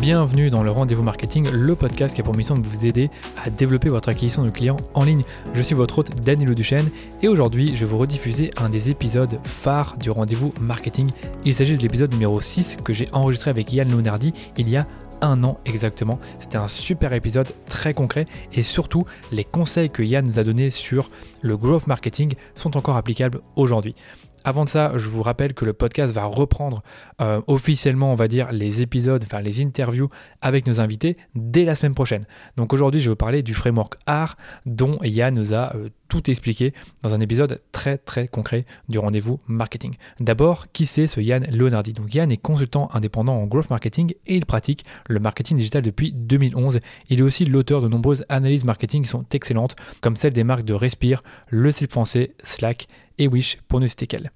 Bienvenue dans le Rendez-vous Marketing, le podcast qui a pour mission de vous aider à développer votre acquisition de clients en ligne. Je suis votre hôte Danilo Duchesne et aujourd'hui je vais vous rediffuser un des épisodes phares du Rendez-vous Marketing. Il s'agit de l'épisode numéro 6 que j'ai enregistré avec Yann Leonardi il y a un an exactement. C'était un super épisode très concret et surtout les conseils que Yann nous a donnés sur le growth marketing sont encore applicables aujourd'hui. Avant de ça, je vous rappelle que le podcast va reprendre euh, officiellement, on va dire, les épisodes, enfin les interviews avec nos invités dès la semaine prochaine. Donc aujourd'hui, je vais vous parler du framework art dont Yann nous a euh, tout expliqué dans un épisode très très concret du rendez-vous marketing. D'abord, qui c'est ce Yann Leonardi? Donc Yann est consultant indépendant en growth marketing et il pratique le marketing digital depuis 2011. Il est aussi l'auteur de nombreuses analyses marketing qui sont excellentes, comme celle des marques de Respire, Le Site Français, Slack et Wish pour ne citer qu'elle.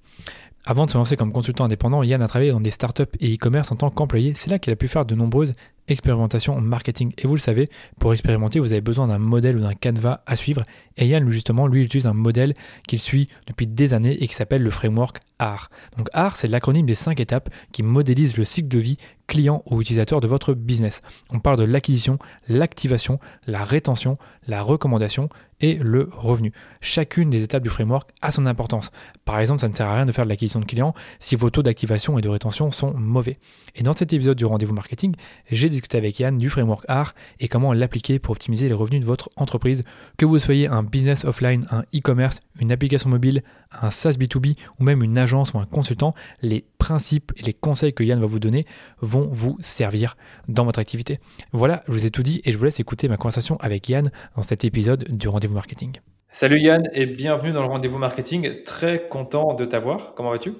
Avant de se lancer comme consultant indépendant, Yann a travaillé dans des startups et e-commerce en tant qu'employé. C'est là qu'il a pu faire de nombreuses expérimentation marketing. Et vous le savez, pour expérimenter, vous avez besoin d'un modèle ou d'un canevas à suivre. Et Yann, justement, lui, il utilise un modèle qu'il suit depuis des années et qui s'appelle le framework AR. Donc AR, c'est l'acronyme des cinq étapes qui modélisent le cycle de vie client ou utilisateur de votre business. On parle de l'acquisition, l'activation, la rétention, la recommandation et le revenu. Chacune des étapes du framework a son importance. Par exemple, ça ne sert à rien de faire de l'acquisition de clients si vos taux d'activation et de rétention sont mauvais. Et dans cet épisode du rendez-vous marketing, j'ai discuté avec Yann du framework AR et comment l'appliquer pour optimiser les revenus de votre entreprise. Que vous soyez un business offline, un e-commerce, une application mobile, un SaaS B2B ou même une agence ou un consultant, les principes et les conseils que Yann va vous donner vont vous servir dans votre activité. Voilà, je vous ai tout dit et je vous laisse écouter ma conversation avec Yann dans cet épisode du rendez-vous marketing. Salut Yann et bienvenue dans le rendez-vous marketing. Très content de t'avoir. Comment vas-tu?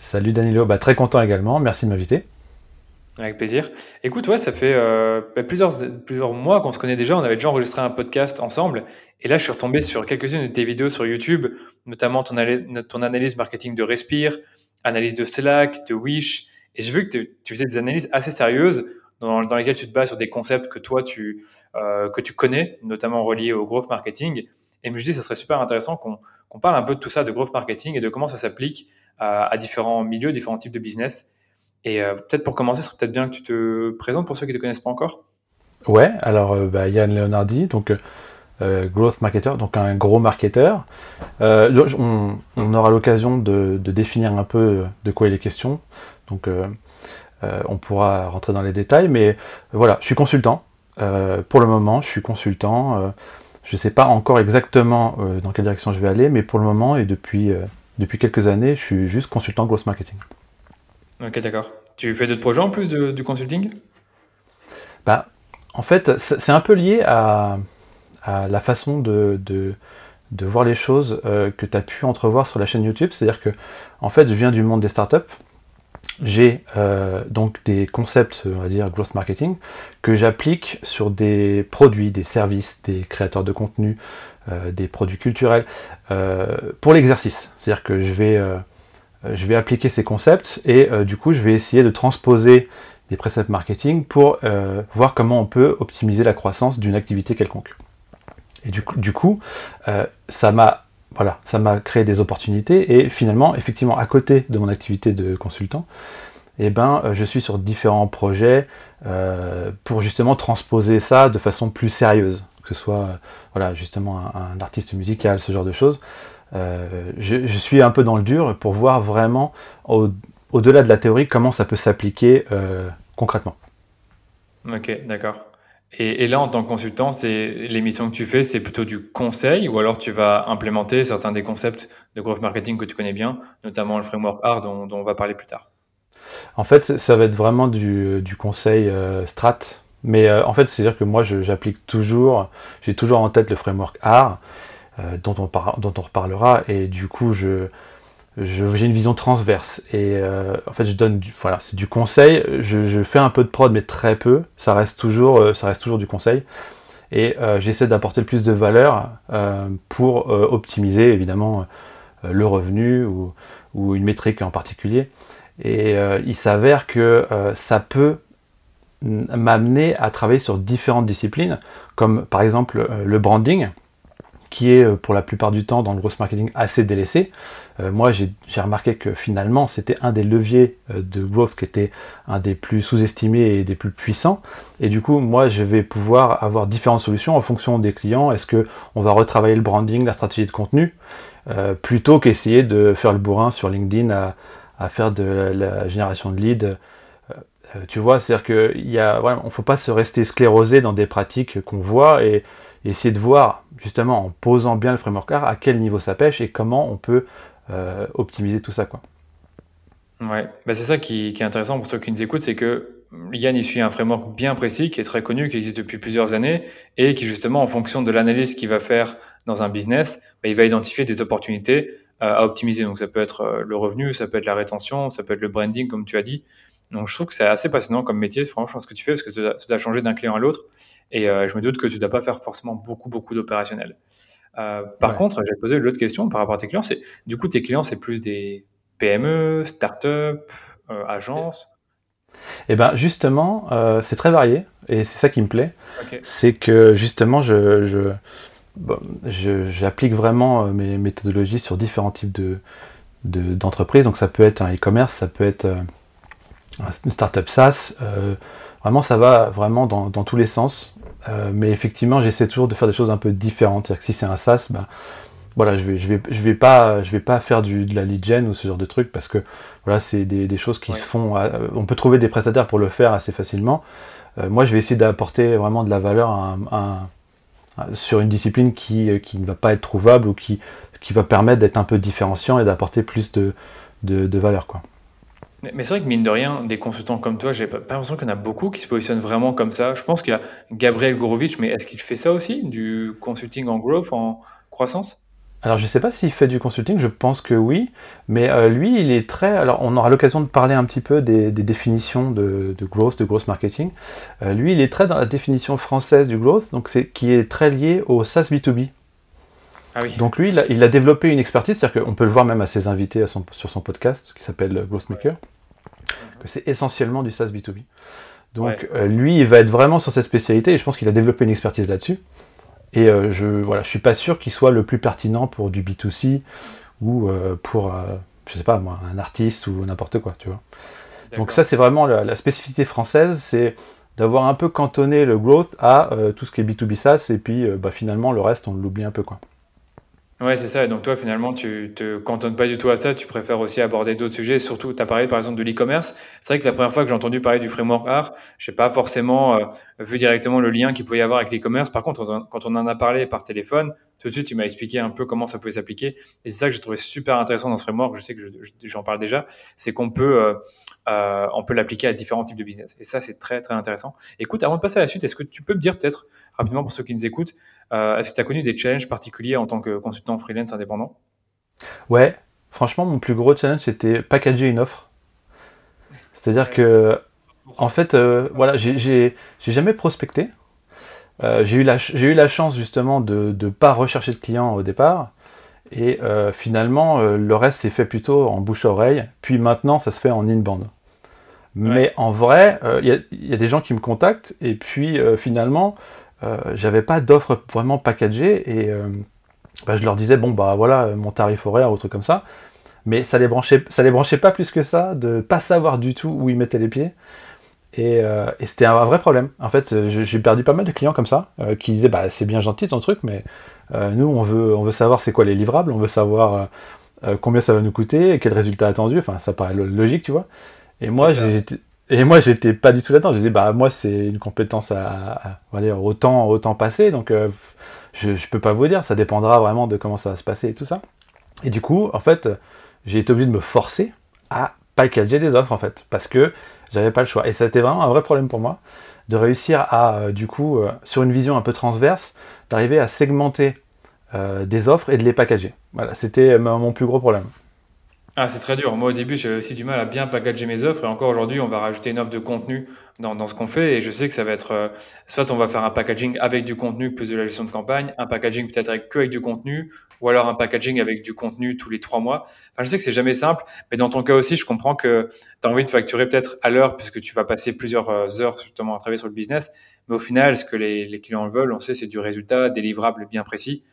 Salut Danilo, bah, très content également. Merci de m'inviter. Avec plaisir. Écoute, ouais, ça fait euh, bah, plusieurs, plusieurs mois qu'on se connaît déjà. On avait déjà enregistré un podcast ensemble. Et là, je suis retombé sur quelques-unes de tes vidéos sur YouTube, notamment ton, ton analyse marketing de Respire, analyse de Slack, de Wish. Et j'ai vu que tu faisais des analyses assez sérieuses dans, dans, lesquelles tu te bases sur des concepts que toi, tu, euh, que tu connais, notamment reliés au growth marketing. Et je me dis, ça serait super intéressant qu'on parle un peu de tout ça, de growth marketing et de comment ça s'applique à différents milieux, différents types de business. Et euh, peut-être pour commencer, ce serait peut-être bien que tu te présentes pour ceux qui ne te connaissent pas encore. Ouais, alors euh, bah, Yann Leonardi, donc euh, growth marketer, donc un gros marketeur. On, aura l'occasion de, définir un peu de quoi il est question. Donc on pourra rentrer dans les détails, mais voilà, je suis consultant. pour le moment, je suis consultant. je ne sais pas encore exactement dans quelle direction je vais aller, mais pour le moment et depuis, depuis quelques années, je suis juste consultant growth marketing. Ok, d'accord. Tu fais d'autres projets en plus du consulting? Bah, En fait, c'est un peu lié à, la façon de, de, voir les choses euh, que tu as pu entrevoir sur la chaîne YouTube. C'est-à-dire que, en fait, je viens du monde des startups. J'ai euh, donc des concepts, on va dire, growth marketing, que j'applique sur des produits, des services, des créateurs de contenu, euh, des produits culturels, pour l'exercice. C'est-à-dire que je vais je vais appliquer ces concepts et euh, du coup je vais essayer de transposer des préceptes marketing pour euh, voir comment on peut optimiser la croissance d'une activité quelconque. Et du coup, ça m'a voilà, créé des opportunités et finalement, effectivement, à côté de mon activité de consultant, eh ben, je suis sur différents projets pour justement transposer ça de façon plus sérieuse, que ce soit voilà, justement un, artiste musical, ce genre de choses. Euh, je, suis un peu dans le dur pour voir vraiment au-delà de la théorie comment ça peut s'appliquer euh, concrètement. Ok, d'accord. Et, là, en tant que consultant, c'est l'émission que tu fais, c'est plutôt du conseil ou alors tu vas implémenter certains des concepts de growth marketing que tu connais bien, notamment le framework art dont, on va parler plus tard? En fait, ça va être vraiment du, conseil euh, strat. Mais en fait, c'est-à-dire que moi, j'applique toujours, j'ai toujours en tête le framework art. Euh, dont, on dont on reparlera. Et du coup, j'ai une vision transverse. Et euh, en fait je donne du, voilà c'est du conseil. Je, fais un peu de prod mais très peu. Ça reste toujours euh, ça reste toujours du conseil. Et j'essaie d'apporter le plus de valeur pour optimiser évidemment le revenu ou, une métrique en particulier. Et il s'avère que ça peut m'amener à travailler sur différentes disciplines comme par exemple le branding qui est pour la plupart du temps dans le gross marketing assez délaissé. moi, j'ai remarqué que finalement, c'était un des leviers de growth qui était un des plus sous-estimés et des plus puissants. Et du coup, moi, je vais pouvoir avoir différentes solutions en fonction des clients. Est-ce que on va retravailler le branding, la stratégie de contenu, plutôt qu'essayer de faire le bourrin sur LinkedIn à, faire de la, génération de leads euh, tu vois, c'est-à-dire qu'il y a, faut pas se rester sclérosé dans des pratiques qu'on voit et, essayer de voir, justement, en posant bien le framework art, à quel niveau ça pêche et comment on peut euh, optimiser tout ça, quoi. Ouais, bah, c'est ça qui, est intéressant pour ceux qui nous écoutent, c'est que Yann, il suit un framework bien précis, qui est très connu, qui existe depuis plusieurs années, et qui justement, en fonction de l'analyse qu'il va faire dans un business, bah, il va identifier des opportunités euh, à optimiser. Donc ça peut être le revenu, ça peut être la rétention, ça peut être le branding, comme tu as dit. Donc je trouve que c'est assez passionnant comme métier, franchement, ce que tu fais, parce que ça, changer d'un client à l'autre. Et euh, je me doute que tu ne dois pas faire forcément beaucoup, beaucoup d'opérationnel. Euh, par contre, j'ai posé l'autre question par rapport à tes clients. C'est du coup, tes clients, c'est plus des PME, start-up, euh, agences? Eh ben justement, c'est très varié et c'est ça qui me plaît. C'est que justement, je, j'applique vraiment mes méthodologies sur différents types de, d'entreprises. Donc ça peut être un e-commerce, ça peut être une startup SaaS. Euh, vraiment, ça va vraiment dans, tous les sens. Euh, mais effectivement, j'essaie toujours de faire des choses un peu différentes. C'est-à-dire que si c'est un SaaS, ben, voilà, je vais, je vais, je vais pas, je vais pas faire du, de la lead gen ou ce genre de truc parce que voilà, c'est des, choses qui se font. Euh, on peut trouver des prestataires pour le faire assez facilement. moi, je vais essayer d'apporter vraiment de la valeur sur une discipline qui, qui, ne va pas être trouvable ou qui, qui va permettre d'être un peu différenciant et d'apporter plus de, de, de valeur, quoi. Mais c'est vrai que mine de rien, des consultants comme toi, j'ai pas, l'impression qu'il y en a beaucoup qui se positionnent vraiment comme ça. Je pense qu'il y a Gabriel Gourovitch, mais est-ce qu'il fait ça aussi, du consulting en growth, en croissance? Alors je ne sais pas s'il fait du consulting, je pense que oui, mais euh, lui il est très... Alors on aura l'occasion de parler un petit peu des, définitions de, growth, de growth marketing. Euh, lui il est très dans la définition française du growth, donc c'est qui est très lié au SaaS B2B. Ah oui. Donc lui il a, développé une expertise, c'est-à-dire qu'on peut le voir même à ses invités sur son podcast qui s'appelle Growth Maker que c'est essentiellement du SaaS B2B. Donc euh, lui, il va être vraiment sur cette spécialité et je pense qu'il a développé une expertise là-dessus. Et euh, je voilà, je suis pas sûr qu'il soit le plus pertinent pour du B2C ou euh, pour, je sais pas moi, un artiste ou n'importe quoi, tu vois. Donc ça, c'est vraiment la, spécificité française, c'est d'avoir un peu cantonné le growth à tout ce qui est B2B SaaS et puis bah, finalement le reste, on l'oublie un peu quoi. Ouais, c'est ça. Et donc toi, finalement, tu te cantonnes pas du tout à ça. Tu préfères aussi aborder d'autres sujets. Surtout, tu as parlé par exemple de l'e-commerce. C'est vrai que la première fois que j'ai entendu parler du framework art, j'ai pas forcément euh, vu directement le lien qu'il pouvait y avoir avec l'e-commerce. Par contre, quand on en a parlé par téléphone, tout de suite, tu m'as expliqué un peu comment ça pouvait s'appliquer. Et c'est ça que j'ai trouvé super intéressant dans ce framework. Je sais que j'en parle déjà. C'est qu'on peut, euh, euh, on peut l'appliquer à différents types de business. Et ça, c'est très, très intéressant. Écoute, avant de passer à la suite, est-ce que tu peux me dire peut-être rapidement pour ceux qui nous écoutent, est-ce que tu as connu des challenges particuliers en tant que consultant freelance indépendant? Ouais, franchement, mon plus gros challenge, c'était packager une offre. C'est-à-dire que, en fait, euh, voilà, j'ai jamais prospecté. Euh, j'ai eu, la, eu la chance justement de ne pas rechercher de clients au départ. Et finalement, le reste s'est fait plutôt en bouche-oreille. Puis maintenant, ça se fait en in-band. Mais en vrai, il y, a des gens qui me contactent. Et puis finalement, euh, j'avais pas d'offre vraiment packagée et euh, bah, je leur disais bon bah voilà mon tarif horaire ou truc comme ça. Mais ça les branchait ça les branchait pas plus que ça de pas savoir du tout où ils mettaient les pieds. Et, euh, c'était un vrai problème. En fait j'ai perdu pas mal de clients comme ça qui disaient bah c'est bien gentil ton truc mais nous on veut on veut savoir c'est quoi les livrables on veut savoir combien ça va nous coûter et quel résultat attendu. Enfin ça paraît logique tu vois. Et moi j'étais et moi, j'étais pas du tout là-dedans. Je disais, bah, moi, c'est une compétence à, autant passer. Donc, euh, je, je peux pas vous dire. Ça dépendra vraiment de comment ça va se passer et tout ça. Et du coup, en fait, j'ai été obligé de me forcer à packager des offres, en fait, parce que j'avais pas le choix. Et ça a été vraiment un vrai problème pour moi de réussir à, euh, du coup, euh, sur une vision un peu transverse, d'arriver à segmenter des offres et de les packager. Voilà, c'était mon plus gros problème. Ah, c'est très dur. Moi, au début, j'avais aussi du mal à bien packager mes offres. Et encore aujourd'hui, on va rajouter une offre de contenu dans, dans ce qu'on fait. Et je sais que ça va être, euh, soit on va faire un packaging avec du contenu plus de la gestion de campagne, un packaging peut-être avec que avec du contenu, ou alors un packaging avec du contenu tous les trois mois. Enfin, je sais que c'est jamais simple. Mais dans ton cas aussi, je comprends que tu as envie de facturer peut-être à l'heure puisque tu vas passer plusieurs euh, heures justement à travailler sur le business. Mais au final, ce que les, les clients veulent, on sait, c'est du résultat, des livrables bien précis.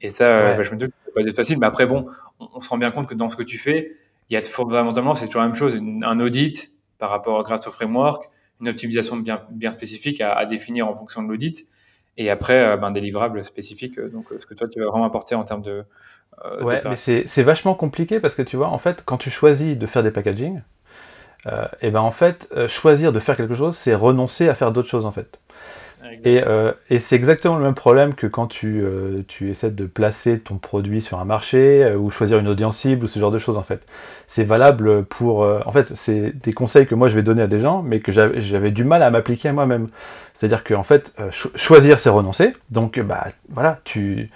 Et ça, bah, je me dis que c'est pas être facile. Mais après, bon, on, se rend bien compte que dans ce que tu fais, il y a fondamentalement, c'est toujours la même chose. un audit par rapport grâce au framework, une optimisation bien, bien spécifique à, à définir en fonction de l'audit. Et après, ben, des livrables spécifiques. Donc, ce que toi, tu vas vraiment apporter en termes de. ouais, mais c'est vachement compliqué parce que tu vois, en fait, quand tu choisis de faire des packaging, euh, et ben en fait, euh, choisir de faire quelque chose, c'est renoncer à faire d'autres choses en fait. Et, euh, et c'est exactement le même problème que quand tu, tu essaies de placer ton produit sur un marché ou choisir une audience cible ou ce genre de choses en fait. C'est valable pour... en fait, c'est des conseils que moi je vais donner à des gens mais que j'avais du mal à m'appliquer à moi-même. C'est-à-dire que en fait, choisir c'est renoncer. Donc bah voilà, tu,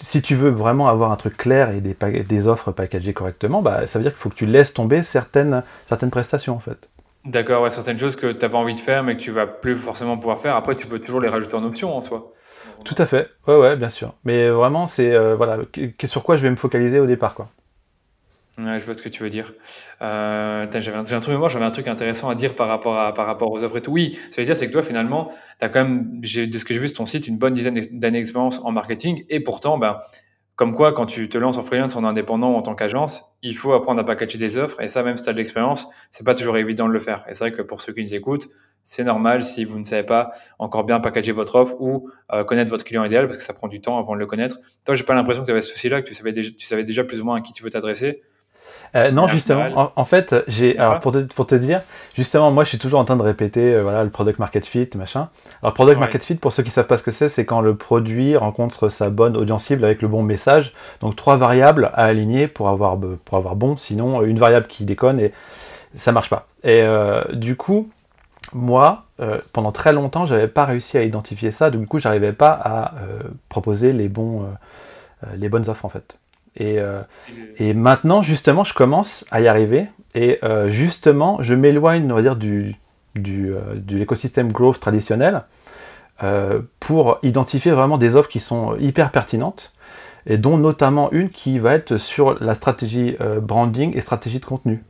si tu veux vraiment avoir un truc clair et des, des offres packagées correctement, bah, ça veut dire qu'il faut que tu laisses tomber certaines, certaines prestations en fait. D'accord, ouais, certaines choses que tu avais envie de faire mais que tu vas plus forcément pouvoir faire. Après, tu peux toujours les rajouter en option en soi. Tout à fait, ouais, ouais, bien sûr. Mais vraiment, c'est euh, voilà, sur quoi je vais me focaliser au départ, quoi. Ouais, je vois ce que tu veux dire. Euh, j'avais un, un, truc, moi, j'avais un truc intéressant à dire par rapport à, par rapport aux offres et tout. Oui, ce que je veux dire, c'est que toi, finalement, tu as quand même, de ce que j'ai vu sur ton site, une bonne dizaine d'années d'expérience en marketing. Et pourtant, ben, comme quoi, quand tu te lances en freelance, en indépendant, en tant qu'agence, il faut apprendre à packager des offres. Et ça, même si tu as de l'expérience, c'est pas toujours évident de le faire. Et c'est vrai que pour ceux qui nous écoutent, c'est normal si vous ne savez pas encore bien packager votre offre ou euh, connaître votre client idéal parce que ça prend du temps avant de le connaître. Toi, j'ai pas l'impression que tu avais ce souci-là, que tu savais déjà, tu savais déjà plus ou moins à qui tu veux t'adresser. Euh, non, justement, en, fait, j'ai, alors pour te, pour te dire, justement, moi, je suis toujours en train de répéter, euh, voilà, le product market fit, machin. Alors, product market fit, pour ceux qui savent pas ce que c'est, c'est quand le produit rencontre sa bonne audience cible avec le bon message. Donc, trois variables à aligner pour avoir, pour avoir bon. Sinon, une variable qui déconne et ça marche pas. Et euh, du coup, moi, pendant très longtemps, j'avais pas réussi à identifier ça. Du coup, j'arrivais pas à proposer les bons, les bonnes offres en fait. Euh, et, maintenant, justement, je commence à y arriver. Et euh, justement, je m'éloigne, on va dire, du, du, euh, de l'écosystème growth traditionnel pour identifier vraiment des offres qui sont hyper pertinentes et dont notamment une qui va être sur la stratégie branding et stratégie de contenu.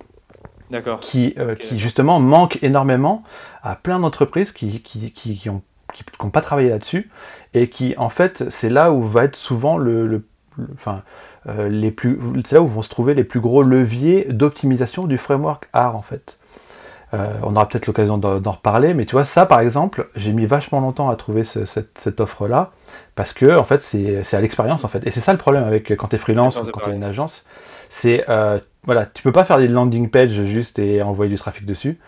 D'accord. Qui, qui justement manque énormément à plein d'entreprises qui, qui, qui, qui ont qui n'ont pas travaillé là-dessus et qui en fait c'est là où va être souvent le, le enfin les plus, c'est là où vont se trouver les plus gros leviers d'optimisation du framework R en fait. Euh, on aura peut-être l'occasion d'en reparler, mais tu vois, ça par exemple, j'ai mis vachement longtemps à trouver cette, offre-là, parce que en fait, c'est à l'expérience en fait. Et c'est ça le problème avec quand tu es freelance ou quand tu es une agence, c'est euh, voilà, tu peux pas faire des landing pages juste et envoyer du trafic dessus.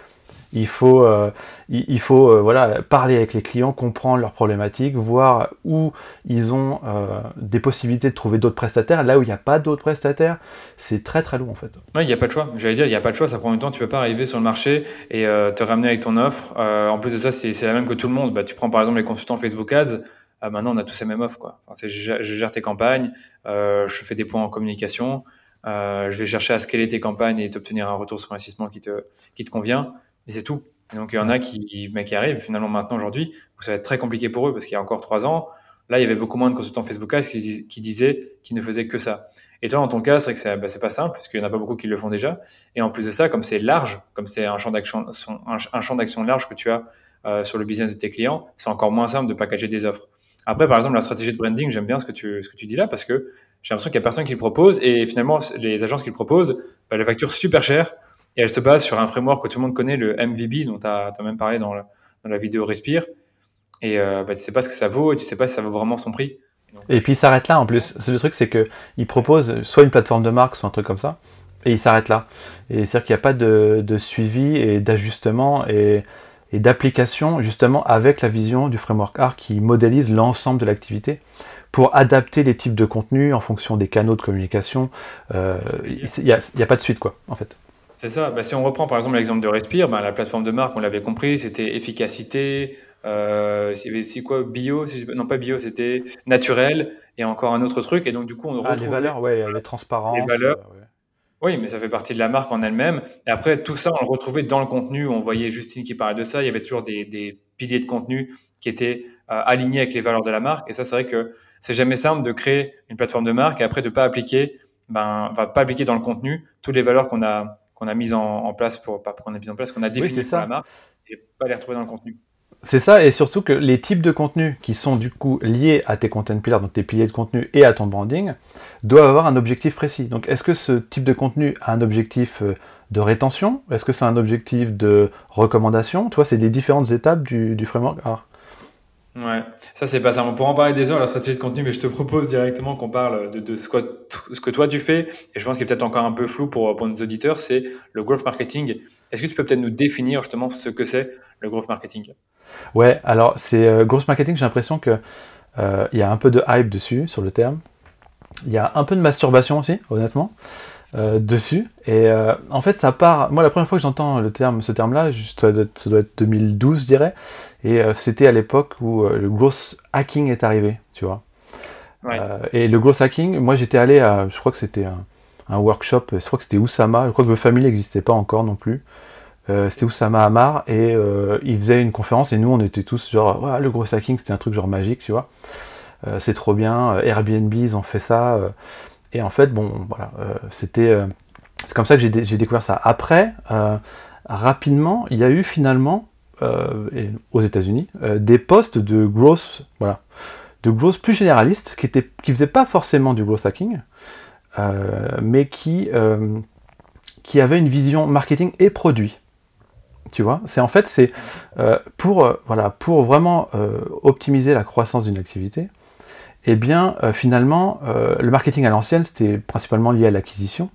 Il faut, euh, il, faut euh, voilà, parler avec les clients, comprendre leurs problématiques, voir où ils ont euh, des possibilités de trouver d'autres prestataires. Là où il n'y a pas d'autres prestataires, c'est très très long en fait. il n'y a pas de choix. J'allais dire, il n'y a pas de choix. Ça prend du temps. Tu ne peux pas arriver sur le marché et te ramener avec ton offre. en plus de ça, c'est la même que tout le monde. Bah, tu prends par exemple les consultants Facebook Ads. maintenant, on a tous la même offre. Quoi. Enfin, je, gère tes campagnes, je fais des points en communication. je vais chercher à scaler tes campagnes et t'obtenir un retour sur investissement qui te, qui te convient. Et c'est tout. donc, il y en a qui, mais qui arrivent finalement maintenant aujourd'hui, où ça va être très compliqué pour eux parce qu'il y a encore trois ans, là, il y avait beaucoup moins de consultants Facebook Ads qui, qui disaient qu'ils ne faisaient que ça. Et toi, dans ton cas, c'est que c'est bah, pas simple, parce qu'il n'y en a pas beaucoup qui le font déjà. Et en plus de ça, comme c'est large, comme c'est un champ d'action, un, champ d'action large que tu as euh, sur le business de tes clients, c'est encore moins simple de packager des offres. Après, par exemple, la stratégie de branding, j'aime bien ce que tu, ce que tu dis là, parce que j'ai l'impression qu'il n'y a personne qui le propose, et finalement, les agences qui le proposent, bah, les factures super chères, et elle se base sur un framework que tout le monde connaît, le MVB, dont tu as, même parlé dans la, dans la vidéo Respire. Et euh, bah, tu sais pas ce que ça vaut et tu sais pas si ça vaut vraiment son prix. Et puis il s'arrête là en plus. Le truc, c'est qu'il propose soit une plateforme de marque, soit un truc comme ça, et il s'arrête là. Et c'est-à-dire qu'il n'y a pas de, de suivi et d'ajustement et, et d'application justement avec la vision du framework art qui modélise l'ensemble de l'activité pour adapter les types de contenus en fonction des canaux de communication. Euh, il n'y a, a, pas de suite quoi en fait. C'est ça. Bah, si on reprend par exemple l'exemple de Respire, bah, la plateforme de marque, on l'avait compris, c'était efficacité, euh, c'est quoi bio Non pas bio, c'était naturel et encore un autre truc. Et donc du coup, on ah, les valeurs, ouais, les transparences. Les valeurs. Euh, oui, mais ça fait partie de la marque en elle-même. Et après, tout ça, on le retrouvait dans le contenu. On voyait Justine qui parlait de ça. Il y avait toujours des, piliers de contenu qui étaient euh, alignés avec les valeurs de la marque. Et ça, c'est vrai que c'est jamais simple de créer une plateforme de marque et après de pas appliquer, ben, pas appliquer dans le contenu toutes les valeurs qu'on a qu'on a mis en, place pour, pas qu'on a mis en place, qu'on a défini pour la marque et pas les retrouver dans le contenu. C'est ça, et surtout que les types de contenus qui sont du coup liés à tes content pillars, donc tes piliers de contenu et à ton branding, doivent avoir un objectif précis. Donc est-ce que ce type de contenu a un objectif euh, de rétention? Est-ce que c'est un objectif de recommandation? Tu vois, c'est les différentes étapes du, du framework? Ouais, ça c'est pas ça. On pourra en parler des heures, la stratégie de contenu, mais je te propose directement qu'on parle de, ce, que, toi tu fais. Et je pense qu'il est peut-être encore un peu flou pour, pour nos auditeurs, c'est le growth marketing. Est-ce que tu peux peut-être nous définir justement ce que c'est le growth marketing? Ouais, alors c'est euh, growth marketing, j'ai l'impression que euh, il y a un peu de hype dessus, sur le terme. Il y a un peu de masturbation aussi, honnêtement. Euh, dessus. Et euh, en fait, ça part. Moi, la première fois que j'entends le terme, ce terme-là, ça doit être 2012, je dirais. Et euh, c'était à l'époque où le growth hacking est arrivé, tu vois. Ouais. et le growth hacking, moi, j'étais allé à, je crois que c'était un, un, workshop. Je crois que c'était Oussama. Je crois que The Family n'existait pas encore non plus. c'était Oussama Amar et il faisait une conférence et nous, on était tous genre, ouais, le growth hacking, c'était un truc genre magique, tu vois. c'est trop bien. Airbnb, ils ont fait ça. Et en fait, bon, voilà, euh, c'était, euh, c'est comme ça que j'ai, découvert ça. Après, euh, rapidement, il y a eu finalement, aux États-Unis, des postes de growth, voilà, de growth plus généralistes qui étaient, qui faisaient pas forcément du growth hacking, mais qui, qui avaient une vision marketing et produit. Tu vois, c'est en fait c'est pour voilà pour vraiment optimiser la croissance d'une activité eh bien, euh, finalement, euh, le marketing à l'ancienne, c'était principalement lié à l'acquisition.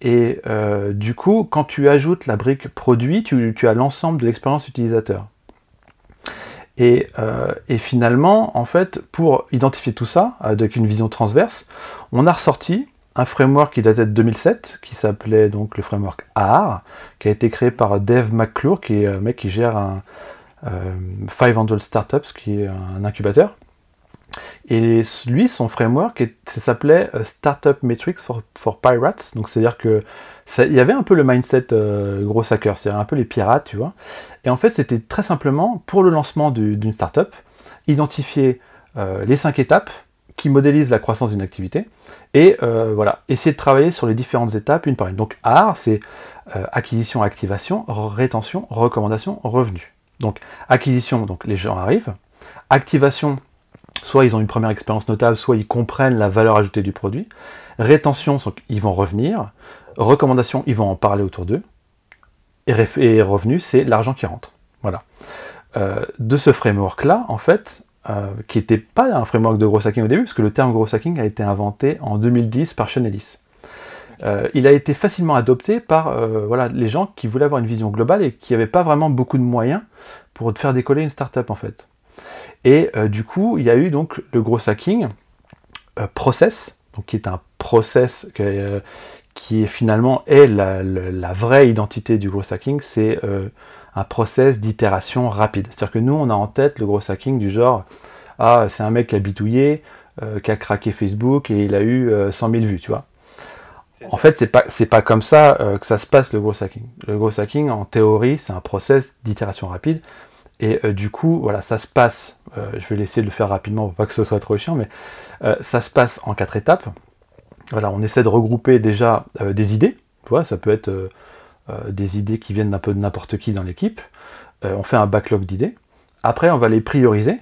Et euh, du coup, quand tu ajoutes la brique produit, tu, as l'ensemble de l'expérience utilisateur. Et, finalement, en fait, pour identifier tout ça, avec une vision transverse, on a ressorti un framework qui datait de 2007, qui s'appelait donc le framework AR, qui a été créé par Dave McClure, qui est un mec qui gère un 500 Startups, qui est un incubateur. Et lui, son framework, s'appelait euh, Startup Metrics for, for Pirates. Donc, c'est-à-dire que il y avait un peu le mindset euh, gros hacker, c'est-à-dire un peu les pirates, tu vois. Et en fait, c'était très simplement pour le lancement d'une startup, identifier euh, les cinq étapes qui modélisent la croissance d'une activité et voilà, essayer de travailler sur les différentes étapes une par une. Donc, AR, c'est acquisition, activation, rétention, recommandation, revenu. Donc, acquisition, donc les gens arrivent. Activation, soit ils ont une première expérience notable, soit ils comprennent la valeur ajoutée du produit. Rétention, ils vont revenir. Recommandation, ils vont en parler autour d'eux. Et, revenu, c'est l'argent qui rentre. Voilà. Euh, de ce framework-là, en fait, euh, qui n'était pas un framework de gros hacking au début, parce que le terme gros hacking a été inventé en 2010 par Chanelis. Euh, il a été facilement adopté par les gens qui voulaient avoir une vision globale et qui n'avaient pas vraiment beaucoup de moyens pour faire décoller une startup en fait. Et euh, du coup, il y a eu donc le gros hacking euh, process, donc qui est un process euh, qui finalement est la, vraie identité du gros hacking, c'est un process d'itération rapide. C'est-à-dire que nous, on a en tête le gros hacking du genre ah c'est un mec qui a bitouillé, qui a craqué Facebook et il a eu 100 000 vues, tu vois. En fait, c'est pas c'est pas comme ça que ça se passe le gros hacking. Le gros hacking, en théorie, c'est un process d'itération rapide. Et euh, du coup, voilà, ça se passe, euh, je vais laisser de le faire rapidement pour pas que ce soit trop chiant, mais euh, ça se passe en quatre étapes. On essaie de regrouper déjà des idées, tu vois, ça peut être des idées qui viennent d'un peu de n'importe qui dans l'équipe. on fait un backlog d'idées. Après, on va les prioriser.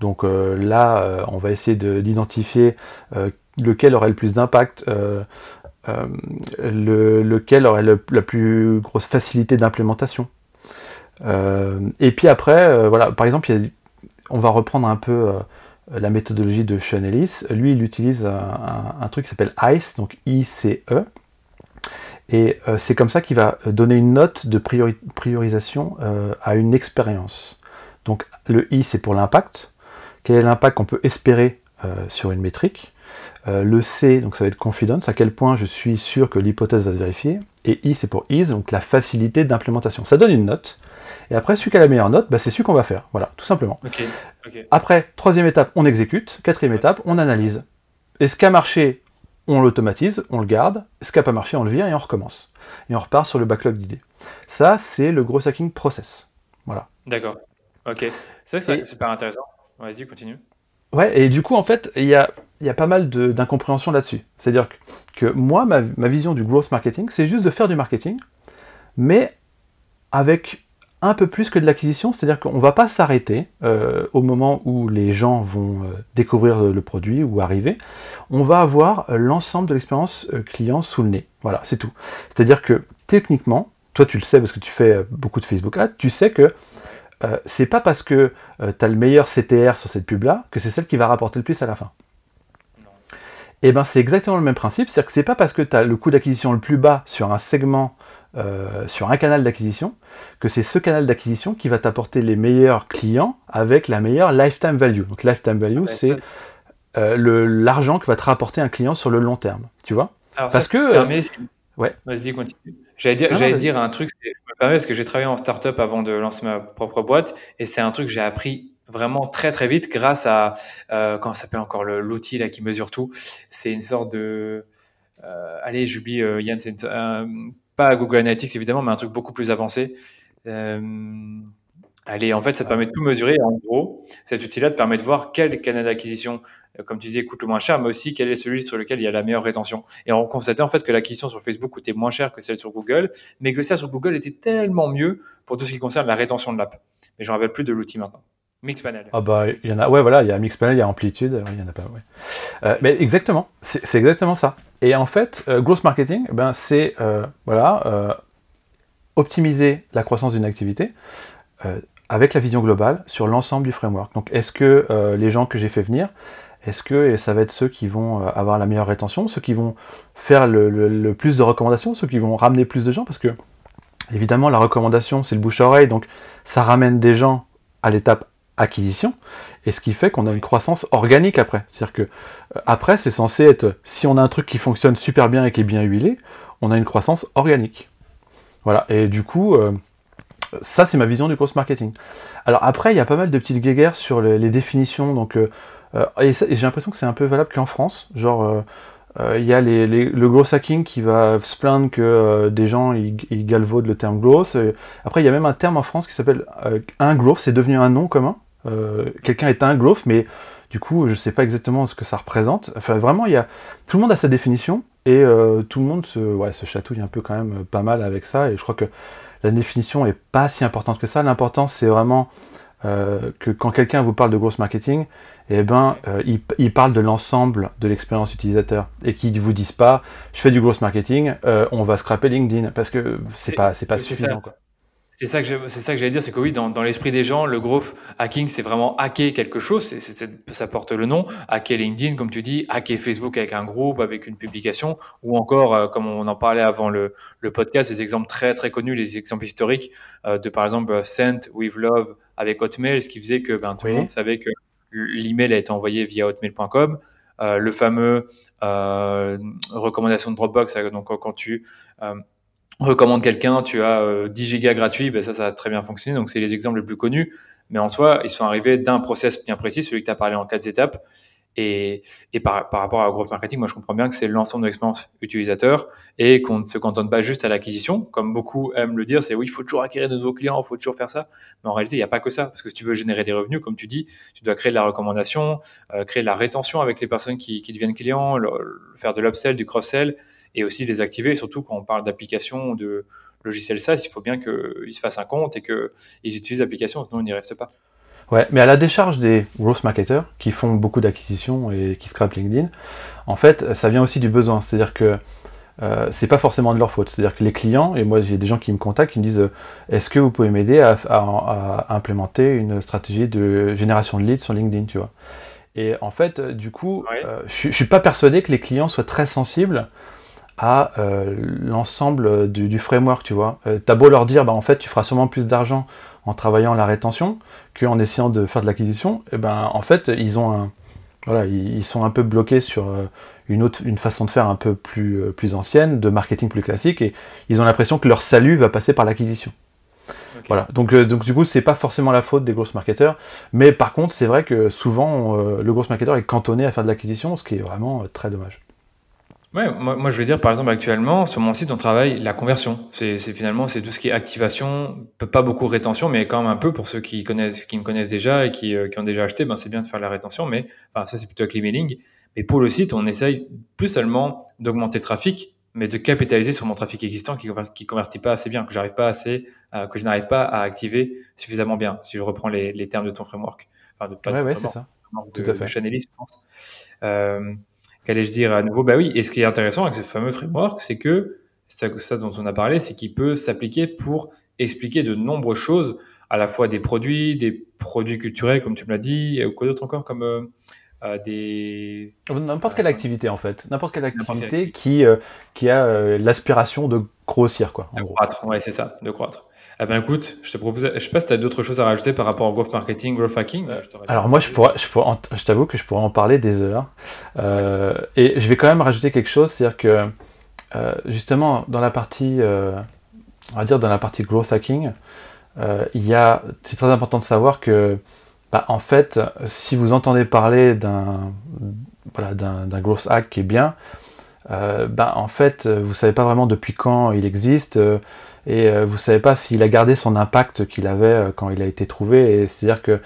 Donc là, on va essayer d'identifier lequel aurait le plus d'impact, lequel aurait la plus grosse facilité d'implémentation. Euh, et puis après, euh, voilà, par exemple, on va reprendre un peu euh, la méthodologie de Sean Ellis. Lui, il utilise un, truc qui s'appelle ICE, donc I-C-E. Et c'est comme ça qu'il va donner une note de priorisation à une expérience. Donc le I, c'est pour l'impact. Quel est l'impact qu'on peut espérer sur une métrique? Le C, donc ça va être confidence, à quel point je suis sûr que l'hypothèse va se vérifier? Et I, c'est pour ease, donc la facilité d'implémentation. Ça donne une note. Et après, celui qui a la meilleure note, bah, c'est celui qu'on va faire. Voilà, tout simplement. Après, troisième étape, on exécute. Quatrième étape, on analyse. Et ce qui a marché, on l'automatise, on le garde. Ce qui n'a pas marché, on le vire et on recommence. Et on repart sur le backlog d'idées. Ça, c'est le gros hacking process. Voilà. D'accord. Ok. C'est c'est super intéressant. Vas-y, continue. Ouais, et du coup, en fait, il y a, y a pas mal d'incompréhension là-dessus. C'est-à-dire que, moi, ma, ma, vision du growth marketing, c'est juste de faire du marketing, mais avec un peu plus que de l'acquisition, c'est-à-dire qu'on ne va pas s'arrêter euh, au moment où les gens vont euh, découvrir le produit ou arriver. On va avoir l'ensemble de l'expérience client sous le nez. Voilà, c'est tout. C'est-à-dire que techniquement, toi tu le sais parce que tu fais beaucoup de Facebook Ads, tu sais que c'est pas parce que tu as le meilleur CTR sur cette pub-là que c'est celle qui va rapporter le plus à la fin. Et eh ben c'est exactement le même principe, c'est-à-dire que c'est pas parce que tu as le coût d'acquisition le plus bas sur un segment euh, sur un canal d'acquisition, que c'est ce canal d'acquisition qui va t'apporter les meilleurs clients avec la meilleure lifetime value. Donc lifetime value, c'est euh, l'argent que va te rapporter un client sur le long terme. Tu vois? Parce que. Permet, ouais. Vas-y, continue. J'allais dire, dire un truc, je me permets parce que j'ai travaillé en startup avant de lancer ma propre boîte et c'est un truc que j'ai appris vraiment très très vite grâce à euh, comment ça s'appelle encore l'outil là qui mesure tout. C'est une sorte de euh, allez, j'oublie Yann, c'est pas Google Analytics évidemment, mais un truc beaucoup plus avancé. Euh, allez, en fait, ça permet de tout mesurer. En gros, cet outil-là te permet de voir quel canal d'acquisition, euh, comme tu disais, coûte le moins cher, mais aussi quel est celui sur lequel il y a la meilleure rétention. Et on constatait en fait que l'acquisition sur Facebook coûtait moins cher que celle sur Google, mais que celle sur Google était tellement mieux pour tout ce qui concerne la rétention de l'app. Mais je ne rappelle plus de l'outil maintenant. Mixpanel. Ah bah il y en a, ouais voilà, il y a Mixpanel, il y a Amplitude, il y en a pas, ouais. Euh, mais exactement, c'est exactement ça. Et en fait, euh, growth marketing, ben c'est euh, voilà, optimiser la croissance d'une activité avec la vision globale sur l'ensemble du framework. Donc est-ce que les gens que j'ai fait venir, est-ce que ça va être ceux qui vont avoir la meilleure rétention, ceux qui vont faire le, le plus de recommandations, ceux qui vont ramener plus de gens, parce que évidemment la recommandation c'est le bouche à oreille, donc ça ramène des gens à l'étape acquisition, et ce qui fait qu'on a une croissance organique après. C'est-à-dire que euh, après, c'est censé être, si on a un truc qui fonctionne super bien et qui est bien huilé, on a une croissance organique. Voilà, et du coup, euh, ça c'est ma vision du cross marketing. Alors après, il y a pas mal de petites guéguerres sur les, définitions, donc euh, et, j'ai l'impression que c'est un peu valable qu'en France. Genre, il y a le gros hacking qui va se plaindre que des gens ils, galvaudent le terme growth. après, il y a même un terme en France qui s'appelle un growth, c'est devenu un nom commun. Euh, quelqu'un est un growth, mais du coup, je ne sais pas exactement ce que ça représente. Enfin, vraiment, il y a tout le monde a sa définition et euh, tout le monde se, ouais, se chatouille un peu quand même euh, pas mal avec ça. Et je crois que la définition est pas si importante que ça. L'important, c'est vraiment que quand quelqu'un vous parle de growth marketing, eh ben, il, parle de l'ensemble de l'expérience utilisateur et qu'il ne vous dise pas, je fais du growth marketing, on va scraper LinkedIn parce que c'est pas, c'est pas suffisant. Quoi. C'est ça que c'est ça que j'allais dire, c'est que oui, dans, dans l'esprit des gens, le growth hacking, c'est vraiment hacker quelque chose. C'est, ça porte le nom. Hacker LinkedIn, comme tu dis, hacker Facebook avec un groupe, avec une publication, ou encore, euh, comme on en parlait avant le, le podcast, des exemples très très connus, les exemples historiques euh, de par exemple Sent with Love avec Hotmail, ce qui faisait que ben, tout le monde savait que l'email a été envoyé via hotmail.com. Euh, le fameux euh, recommandation de Dropbox, donc quand tu recommande quelqu'un, tu as 10 euh, gigas gratuits, ben ça, ça a très bien fonctionné. Donc, c'est les exemples les plus connus. Mais en soi, ils sont arrivés d'un process bien précis, celui que tu as parlé en quatre étapes. Et, et par, par, rapport à growth marketing, moi, je comprends bien que c'est l'ensemble de l'expérience utilisateur et qu'on ne se cantonne pas juste à l'acquisition. Comme beaucoup aiment le dire, c'est oui, il faut toujours acquérir de nouveaux clients, il faut toujours faire ça. Mais en réalité, il n'y a pas que ça. Parce que si tu veux générer des revenus, comme tu dis, tu dois créer de la recommandation, euh, créer de la rétention avec les personnes qui, qui deviennent clients, faire de l'upsell, du cross-sell et aussi les activer. Surtout quand on parle d'applications, de logiciels SaaS, il faut bien qu'ils se fassent un compte et qu'ils utilisent l'application, sinon ils n'y restent pas. Ouais, mais à la décharge des growth marketers qui font beaucoup d'acquisitions et qui scrapent LinkedIn, en fait, ça vient aussi du besoin. C'est-à-dire que euh, c'est pas forcément de leur faute. C'est-à-dire que les clients, et moi j'ai des gens qui me contactent, qui me disent Est-ce que vous pouvez m'aider à, implémenter une stratégie de génération de leads sur LinkedIn, tu vois? Et en fait, du coup, euh, je, je suis pas persuadé que les clients soient très sensibles à euh, l'ensemble du, framework, tu vois. Euh, T'as beau leur dire, bah, en fait, tu feras sûrement plus d'argent en travaillant la rétention qu'en essayant de faire de l'acquisition, et eh ben en fait, ils ont un, voilà, ils, sont un peu bloqués sur euh, une autre, une façon de faire un peu plus, plus ancienne, de marketing plus classique, et ils ont l'impression que leur salut va passer par l'acquisition. Voilà. Donc, donc du coup, c'est pas forcément la faute des grosses marketeurs, mais par contre, c'est vrai que souvent, le gros marketeur est cantonné à faire de l'acquisition, ce qui est vraiment très dommage. Ouais, moi, moi, je veux dire, par exemple, actuellement, sur mon site, on travaille la conversion. C'est finalement, c'est tout ce qui est activation, pas beaucoup rétention, mais quand même un peu pour ceux qui connaissent, qui me connaissent déjà et qui, euh, qui ont déjà acheté, ben, c'est bien de faire la rétention, mais enfin, ça, c'est plutôt avec l'emailing. Mais pour le site, on essaye plus seulement d'augmenter le trafic, mais de capitaliser sur mon trafic existant qui ne convertit pas assez bien, que j'arrive pas assez, euh, que je n'arrive pas à activer suffisamment bien, si je reprends les, les termes de ton framework. Enfin, de, ouais, ouais, c'est ça. Tout à fait. je pense. Euh, Qu'allais-je dire à nouveau? Bah oui, et ce qui est intéressant avec ce fameux framework, c'est que ça, ça dont on a parlé, c'est qu'il peut s'appliquer pour expliquer de nombreuses choses, à la fois des produits, des produits culturels, comme tu me l'as dit, et quoi d'autre encore comme euh, euh, des... N'importe quelle activité en fait, n'importe quelle activité qui, euh, qui a euh, l'aspiration de grossir quoi. de croître, ouais c'est ça, de croître. Eh ben écoute, je te propose, je sais pas si tu as d'autres choses à rajouter par rapport au growth marketing, growth hacking. Alors moi je pourrais, je, pourrais, je t'avoue que je pourrais en parler des heures. et je vais quand même rajouter quelque chose, c'est-à-dire que justement dans la partie, on va dire dans la partie growth hacking, il y a, c'est très important de savoir que bah, en fait, si vous entendez parler d'un voilà, d'un growth hack qui est bien, euh, bah, en fait, vous savez pas vraiment depuis quand il existe euh, et euh, vous savez pas s'il a gardé son impact qu'il avait quand il a été trouvé. C'est-à-dire que,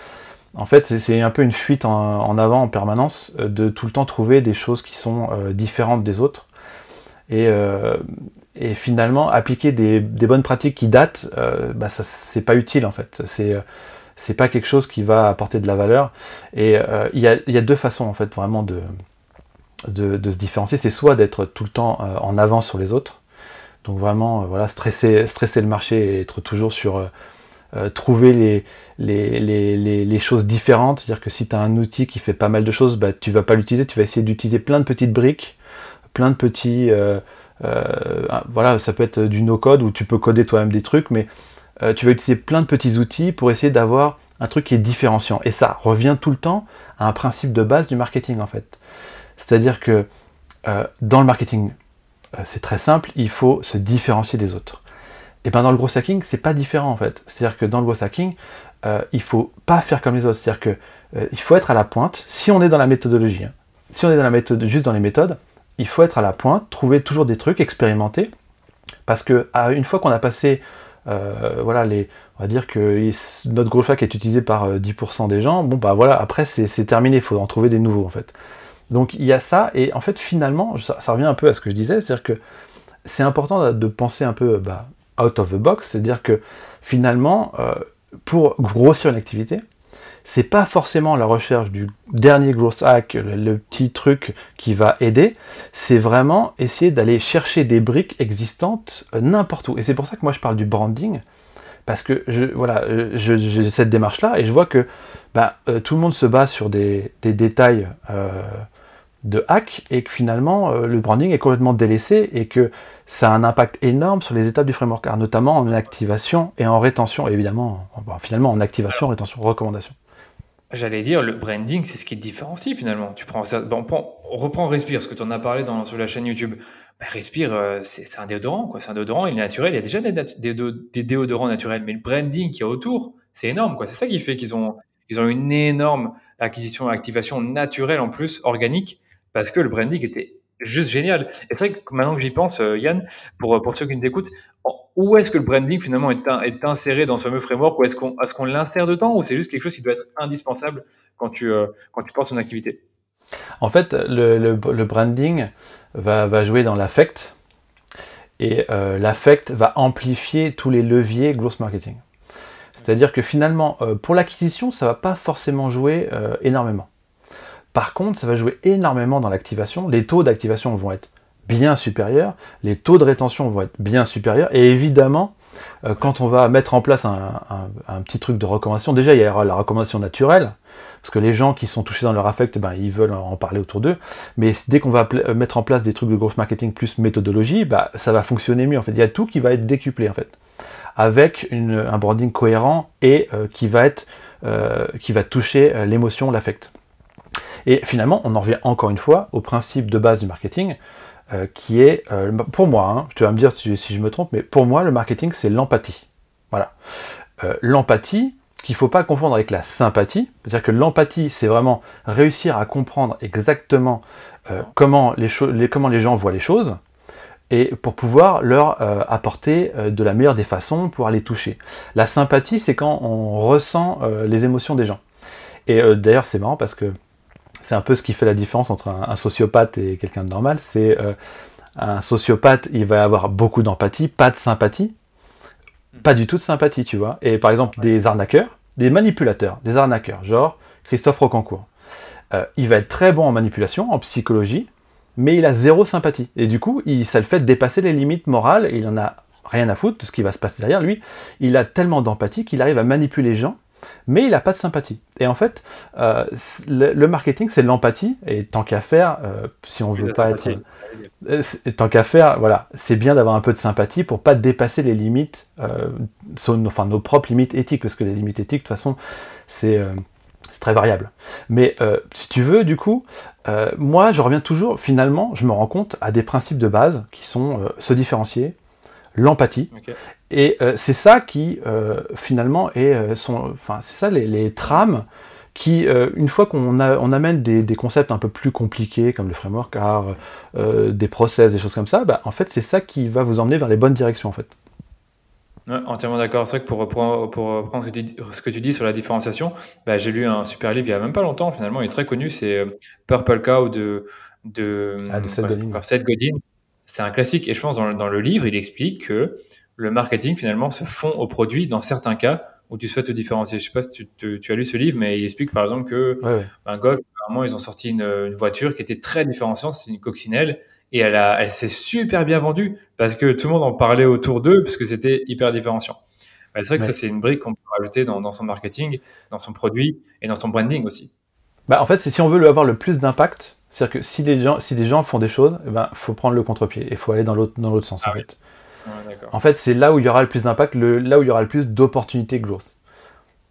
en fait, c'est un peu une fuite en, avant en permanence de tout le temps trouver des choses qui sont différentes des autres. Et, finalement, appliquer des, bonnes pratiques qui datent, bah, c'est pas utile en fait. C'est c'est pas quelque chose qui va apporter de la valeur. Et euh, il y, a, deux façons en fait vraiment de, de, se différencier. C'est soit d'être tout le temps euh, en avance sur les autres, donc vraiment euh, voilà stresser, le marché et être toujours sur trouver les, les, les, choses différentes. C'est-à-dire que si tu as un outil qui fait pas mal de choses, bah, tu vas pas l'utiliser, tu vas essayer d'utiliser plein de petites briques, plein de petits... voilà, ça peut être du no-code où tu peux coder toi-même des trucs, mais euh, tu vas utiliser plein de petits outils pour essayer d'avoir un truc qui est différenciant. Et ça revient tout le temps à un principe de base du marketing en fait. C'est-à-dire que euh, dans le marketing, euh, c'est très simple, il faut se différencier des autres. Et bien dans le gros hacking, c'est pas différent en fait. C'est-à-dire que dans le gros hacking, il faut pas faire comme les autres. C'est-à-dire que il faut être à la pointe. Si on est dans la méthodologie, hein, si on est dans la méthode, juste dans les méthodes, il faut être à la pointe, trouver toujours des trucs, expérimenter. Parce que une fois qu'on a passé euh, voilà, on va dire que notre gros hack est utilisé par 10% euh, des gens. Bon, bah voilà, après c'est terminé, il faut en trouver des nouveaux en fait. Donc il y a ça, et en fait finalement, ça, revient un peu à ce que je disais, c'est-à-dire que c'est important de penser un peu bah, out of the box, c'est-à-dire que finalement, euh, pour grossir une activité, c'est pas forcément la recherche du dernier growth hack, le, petit truc qui va aider, c'est vraiment essayer d'aller chercher des briques existantes euh, n'importe où. Et c'est pour ça que moi je parle du branding, parce que je, voilà, euh, j'ai cette démarche-là et je vois que bah, tout le monde se base sur des, détails de hack et que finalement le branding est complètement délaissé et que ça a un impact énorme sur les étapes du framework, notamment en activation et en rétention, évidemment, finalement en activation, rétention, recommandation. J'allais dire, le branding, c'est ce qui te différencie finalement. Tu prends ça, bon, on reprend Respire, ce que tu en as parlé dans, sur la chaîne YouTube. Ben, Respire, euh, c'est un déodorant, quoi. C'est un déodorant, il est naturel. Il y a déjà des, des, déodorants naturels, mais le branding qui est autour, c'est énorme, quoi. C'est ça qui fait qu'ils ont, ils ont une énorme acquisition et activation naturelle en plus, organique, parce que le branding était juste génial. Et c'est vrai que maintenant que j'y pense, euh, Yann, pour, pour ceux qui nous écoutent, où est-ce que le branding finalement est, est inséré dans ce fameux framework ou est-ce qu'on est l'insère dedans ou c'est juste quelque chose qui doit être indispensable quand tu, euh, quand tu portes ton activité? En fait, le, le, branding va, va, jouer dans l'affect et euh, l'affect va amplifier tous les leviers growth marketing. C'est-à-dire que finalement, pour l'acquisition, ça va pas forcément jouer énormément. Par contre, ça va jouer énormément dans l'activation. Les taux d'activation vont être bien supérieurs, les taux de rétention vont être bien supérieurs, et évidemment, euh, quand on va mettre en place un, petit truc de recommandation, déjà il y aura la recommandation naturelle, parce que les gens qui sont touchés dans leur affect, ben, ils veulent en parler autour d'eux, mais dès qu'on va euh, mettre en place des trucs de growth marketing plus méthodologie, bah, ça va fonctionner mieux en fait. Il y a tout qui va être décuplé en fait, avec un branding cohérent et euh, qui va toucher l'émotion, l'affect. Et finalement, on en revient encore une fois au principe de base du marketing, euh, qui est, euh, pour moi, hein, tu vas me dire si, je me trompe, mais pour moi, le marketing, c'est l'empathie. Voilà. Euh, l'empathie, qu'il ne faut pas confondre avec la sympathie, c'est-à-dire que l'empathie, c'est vraiment réussir à comprendre exactement comment, les gens voient les choses, et pour pouvoir leur apporter de la meilleure des façons, pour les toucher. La sympathie, c'est quand on ressent les émotions des gens. Et d'ailleurs, c'est marrant parce que c'est un peu ce qui fait la différence entre un, sociopathe et quelqu'un de normal. C'est euh, Un sociopathe, il va avoir beaucoup d'empathie, pas de sympathie. Pas du tout de sympathie, tu vois. Et par exemple, des arnaqueurs, des manipulateurs, des arnaqueurs, genre Christophe Rocancourt. Euh, il va être très bon en manipulation, en psychologie, mais il a zéro sympathie. Et du coup, il, ça le fait dépasser les limites morales, et il en a rien à foutre de ce qui va se passer derrière. Lui, il a tellement d'empathie qu'il arrive à manipuler les gens, mais il n'a pas de sympathie. Et en fait, euh, le, marketing, c'est l'empathie, et tant qu'à faire, euh, si on veut pas être... Euh, tant qu'à faire, voilà, c'est bien d'avoir un peu de sympathie pour pas dépasser les limites, enfin nos propres limites éthiques, parce que les limites éthiques, de toute façon, c'est très variable. Mais si tu veux, du coup, moi, je reviens toujours, finalement, je me rends compte à des principes de base qui sont se différencier, l'empathie. Et euh, c'est ça qui, euh, finalement, est euh, son, enfin, c'est ça les, trames qui, une fois qu'on on amène des, concepts un peu plus compliqués, comme le framework art, des process, des choses comme ça, bah, en fait, c'est ça qui va vous emmener vers les bonnes directions, en fait. entièrement d'accord. C'est vrai que pour reprendre, pour reprendre ce, que tu, dis sur la différenciation, bah, j'ai lu un super livre il y a même pas longtemps, finalement, il est très connu, c'est Purple Cow de, de, ah, Seth Godin c'est un classique. Et je pense dans, dans le livre, il explique que le marketing finalement se fond au produit dans certains cas où tu souhaites te différencier. Je sais pas si tu, tu, as lu ce livre, mais il explique par exemple que un golf, apparemment, ils ont sorti une, une, voiture qui était très différenciante, c'est une coccinelle, et elle, a, elle s'est super bien vendue parce que tout le monde en parlait autour d'eux parce que c'était hyper différenciant. Bah, c'est vrai que ça, c'est une brique qu'on peut rajouter dans, dans, son marketing, dans son produit et dans son branding aussi. Bah, en fait, c'est si on veut avoir le plus d'impact, c'est-à-dire que si des gens, si des gens font des choses, il eh ben, faut prendre le contre-pied et il faut aller dans l'autre, dans l'autre sens. Ah en, fait. En fait, c'est là où il y aura le plus d'impact, là où il y aura le plus d'opportunités growth.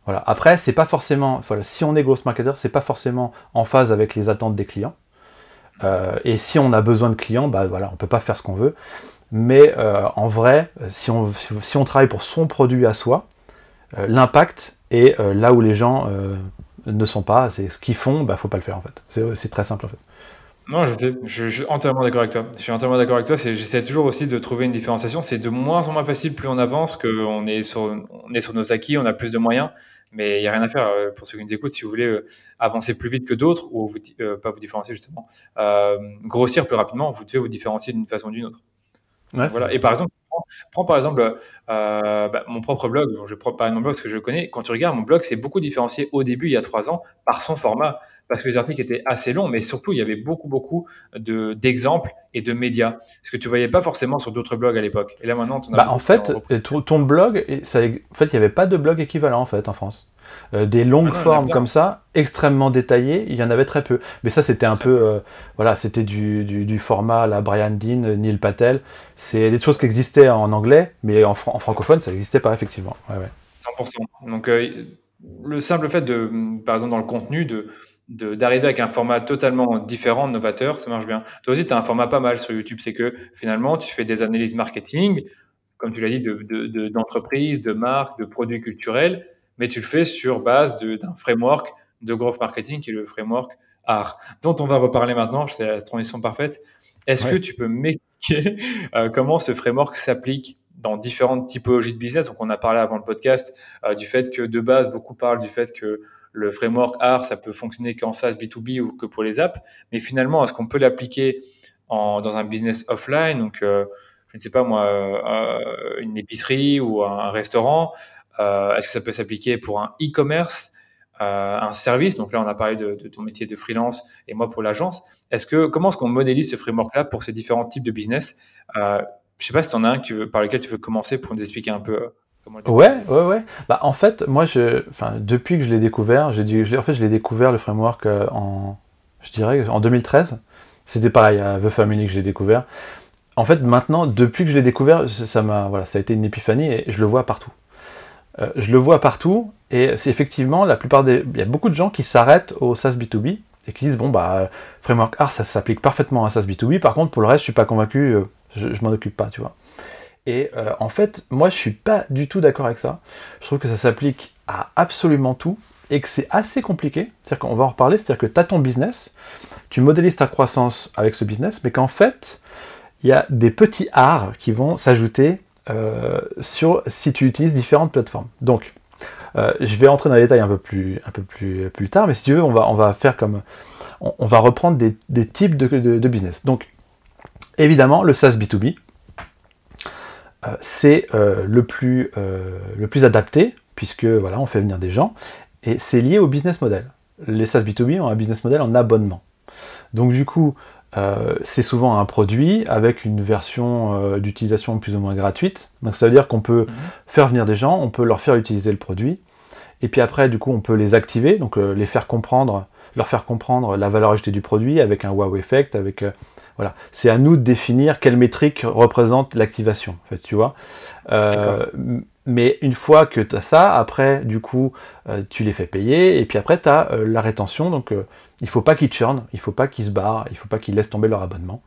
Voilà. Après, c'est pas forcément, voilà, si on est growth marketer, c'est pas forcément en phase avec les attentes des clients. Euh, et si on a besoin de clients, bah voilà, on peut pas faire ce qu'on veut. Mais euh, en vrai, si on, travaille pour son produit à soi, euh, l'impact est là où les gens ne sont pas, c'est ce qu'ils font, bah faut pas le faire en fait. C'est très simple en fait. Non, je, je, suis entièrement d'accord avec toi. Je suis entièrement d'accord avec toi. J'essaie toujours aussi de trouver une différenciation. C'est de moins en moins facile plus on avance, qu'on est sur, on est sur nos acquis, on a plus de moyens. Mais il n'y a rien à faire euh, pour ceux qui nous écoutent. Si vous voulez euh, avancer plus vite que d'autres, ou vous, euh, pas vous différencier justement, grossir plus rapidement, vous devez vous différencier d'une façon ou d'une autre. voilà. Et par exemple, prends, par exemple bah, mon propre blog. Je prends par mon blog parce que je connais. Quand tu regardes mon blog, c'est beaucoup différencié au début, il y a trois ans, par son format parce que les articles étaient assez longs, mais surtout il y avait beaucoup beaucoup de d'exemples et de médias, ce que tu voyais pas forcément sur d'autres blogs à l'époque. Et là maintenant, bah, en fait, ton blog, ça, en fait, il n'y avait pas de blog équivalent en fait en France. Euh, des longues ah formes comme ça, extrêmement détaillées, il y en avait très peu. Mais ça, c'était un peu, euh, voilà, c'était du, du, format la Brian Dean, Neil Patel. C'est des choses qui existaient en anglais, mais en, en francophone, ça n'existait pas effectivement. Ouais, ouais. 100%. Donc euh, le simple fait de, par exemple dans le contenu, de d'arriver avec un format totalement différent, novateur, ça marche bien. Toi aussi, tu as un format pas mal sur YouTube, c'est que finalement, tu fais des analyses marketing, comme tu l'as dit, d'entreprises, de, de, de marques, de produits culturels, mais tu le fais sur base d'un framework de growth marketing qui est le framework art, dont on va reparler maintenant, c'est la transition parfaite. Est-ce que tu peux m'expliquer euh, comment ce framework s'applique dans différentes typologies de business? Donc, on a parlé avant le podcast euh, du fait que de base, beaucoup parlent du fait que le framework art, ça peut fonctionner qu'en SaaS B2B ou que pour les apps. Mais finalement, est-ce qu'on peut l'appliquer dans un business offline? Donc, euh, je ne sais pas moi, euh, une épicerie ou un, restaurant. Euh, est-ce que ça peut s'appliquer pour un e-commerce un service, donc là on a parlé de, ton métier de freelance et moi pour l'agence. Est-ce que comment est-ce qu'on modélise ce framework-là pour ces différents types de business? Je Je sais pas si tu en as un par lequel tu veux commencer pour nous expliquer un peu Ouais, ouais, ouais. Bah, en fait, moi, je, enfin, depuis que je l'ai découvert, j'ai en fait, je l'ai découvert le framework euh, en, je dirais, en 2013. C'était pareil à The Family que j'ai découvert. En fait, maintenant, depuis que je l'ai découvert, ça m'a, voilà, ça a été une épiphanie et je le vois partout. Euh, je le vois partout et c'est effectivement la plupart des, il y a beaucoup de gens qui s'arrêtent au SaaS B2B et qui disent bon bah framework art ça s'applique parfaitement à SaaS B2B. Par contre, pour le reste, je suis pas convaincu, euh, je, je m'en occupe pas, tu vois. Et euh, en fait, moi, je suis pas du tout d'accord avec ça. Je trouve que ça s'applique à absolument tout et que c'est assez compliqué. C'est-à-dire qu'on va en reparler, c'est-à-dire que tu as ton business, tu modélises ta croissance avec ce business, mais qu'en fait, il y a des petits arts qui vont s'ajouter euh, sur si tu utilises différentes plateformes. Donc, euh, je vais entrer dans les détails un peu plus, un peu plus, plus tard, mais si tu veux, on va, on va faire comme. On, va reprendre des, types de, de, business. Donc, Évidemment, le SaaS B2B, c'est le, plus, le plus adapté, puisque voilà, on fait venir des gens, et c'est lié au business model. Les SaaS B2B ont un business model en abonnement. Donc du coup, euh, c'est souvent un produit avec une version euh, d'utilisation plus ou moins gratuite. Donc ça veut dire qu'on peut mhm. faire venir des gens, on peut leur faire utiliser le produit, et puis après, du coup, on peut les activer, donc euh, les faire comprendre, leur faire comprendre la valeur ajoutée du produit avec un wow effect, avec voilà. C'est à nous de définir quelle métrique représente l'activation, en fait, tu vois. Mais une fois que tu as ça, après, du coup, euh, tu les fais payer, et puis après, tu as euh, la rétention. Donc, euh, il faut pas qu'ils churnent, il faut pas qu'ils se barrent, il faut pas qu'ils laissent tomber leur abonnement.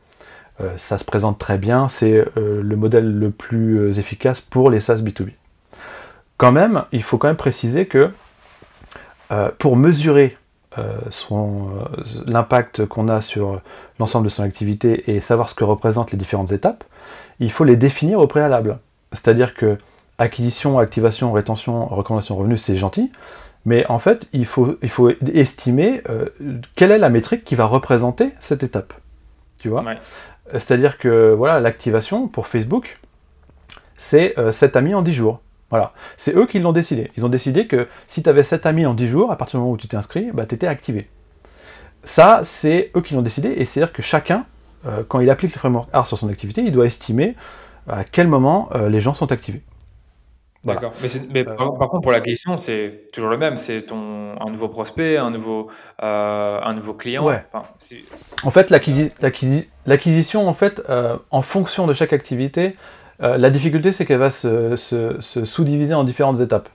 ça se présente très bien, c'est le modèle le plus efficace pour les SaaS B2B. Quand même, il faut quand même préciser que pour mesurer l'impact qu'on a sur l'ensemble de son activité et savoir ce que représentent les différentes étapes, il faut les définir au préalable. C'est-à-dire que acquisition, activation, rétention, recommandation, revenu, c'est gentil. Mais en fait, il faut, il faut estimer euh, quelle est la métrique qui va représenter cette étape. Tu vois? C'est-à-dire que voilà, l'activation pour Facebook, c'est 7 euh, amis en 10 jours. Voilà. C'est eux qui l'ont décidé. Ils ont décidé que si tu avais 7 amis en 10 jours, à partir du moment où tu t'es inscrit, bah, tu étais activé. Ça, c'est eux qui l'ont décidé, et c'est-à-dire que chacun, euh, quand il applique le framework AR sur son activité, il doit estimer à quel moment les gens sont activés. D'accord. Mais, euh, par, contre, pour la question, c'est toujours le même. C'est ton un nouveau prospect, un nouveau, euh, un nouveau client. Ouais. en fait, l'acquisition, en fait, euh, en fonction de chaque activité, la difficulté, c'est qu'elle va se, sous-diviser en différentes étapes.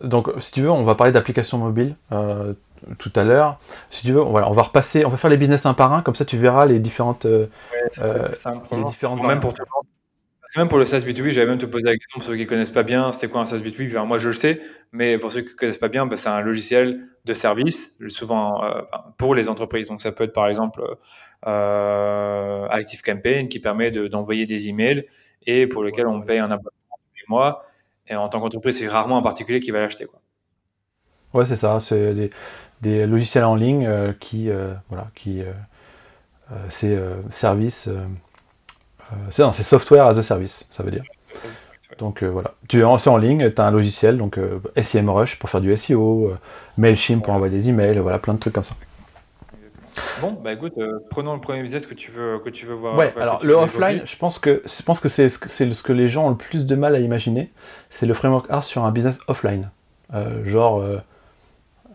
donc, si tu veux, on va parler d'applications mobiles tout à l'heure. Si tu veux, on va repasser, on va faire les business un par un, comme ça tu verras les différentes, ouais, les différentes. Même pour tout le monde même pour le SaaS B2B, j'avais même te poser la question pour ceux qui ne connaissent pas bien, c'était quoi un SaaS B2B Moi, je le sais, mais pour ceux qui ne connaissent pas bien, bah, c'est un logiciel de service, souvent euh, pour les entreprises. Donc, ça peut être par exemple euh, ActiveCampaign qui permet d'envoyer des emails et pour lequel on paye un abonnement tous les mois. Et en tant qu'entreprise, c'est rarement un particulier qui va l'acheter. Ouais, c'est ça. C'est des, logiciels en ligne euh, qui, voilà, qui, c'est service euh, c'est software as a service, ça veut dire. Donc euh, voilà, tu es en, en ligne, tu as un logiciel, donc euh, SEMrush pour faire du SEO, Mailchimp pour envoyer des emails, voilà, plein de trucs comme ça. Bon, bah écoute, prenons le premier business que tu veux, que tu veux voir. Ouais, alors le offline, je pense que je pense que c'est ce, ce que les gens ont le plus de mal à imaginer, c'est le framework art sur un business offline, genre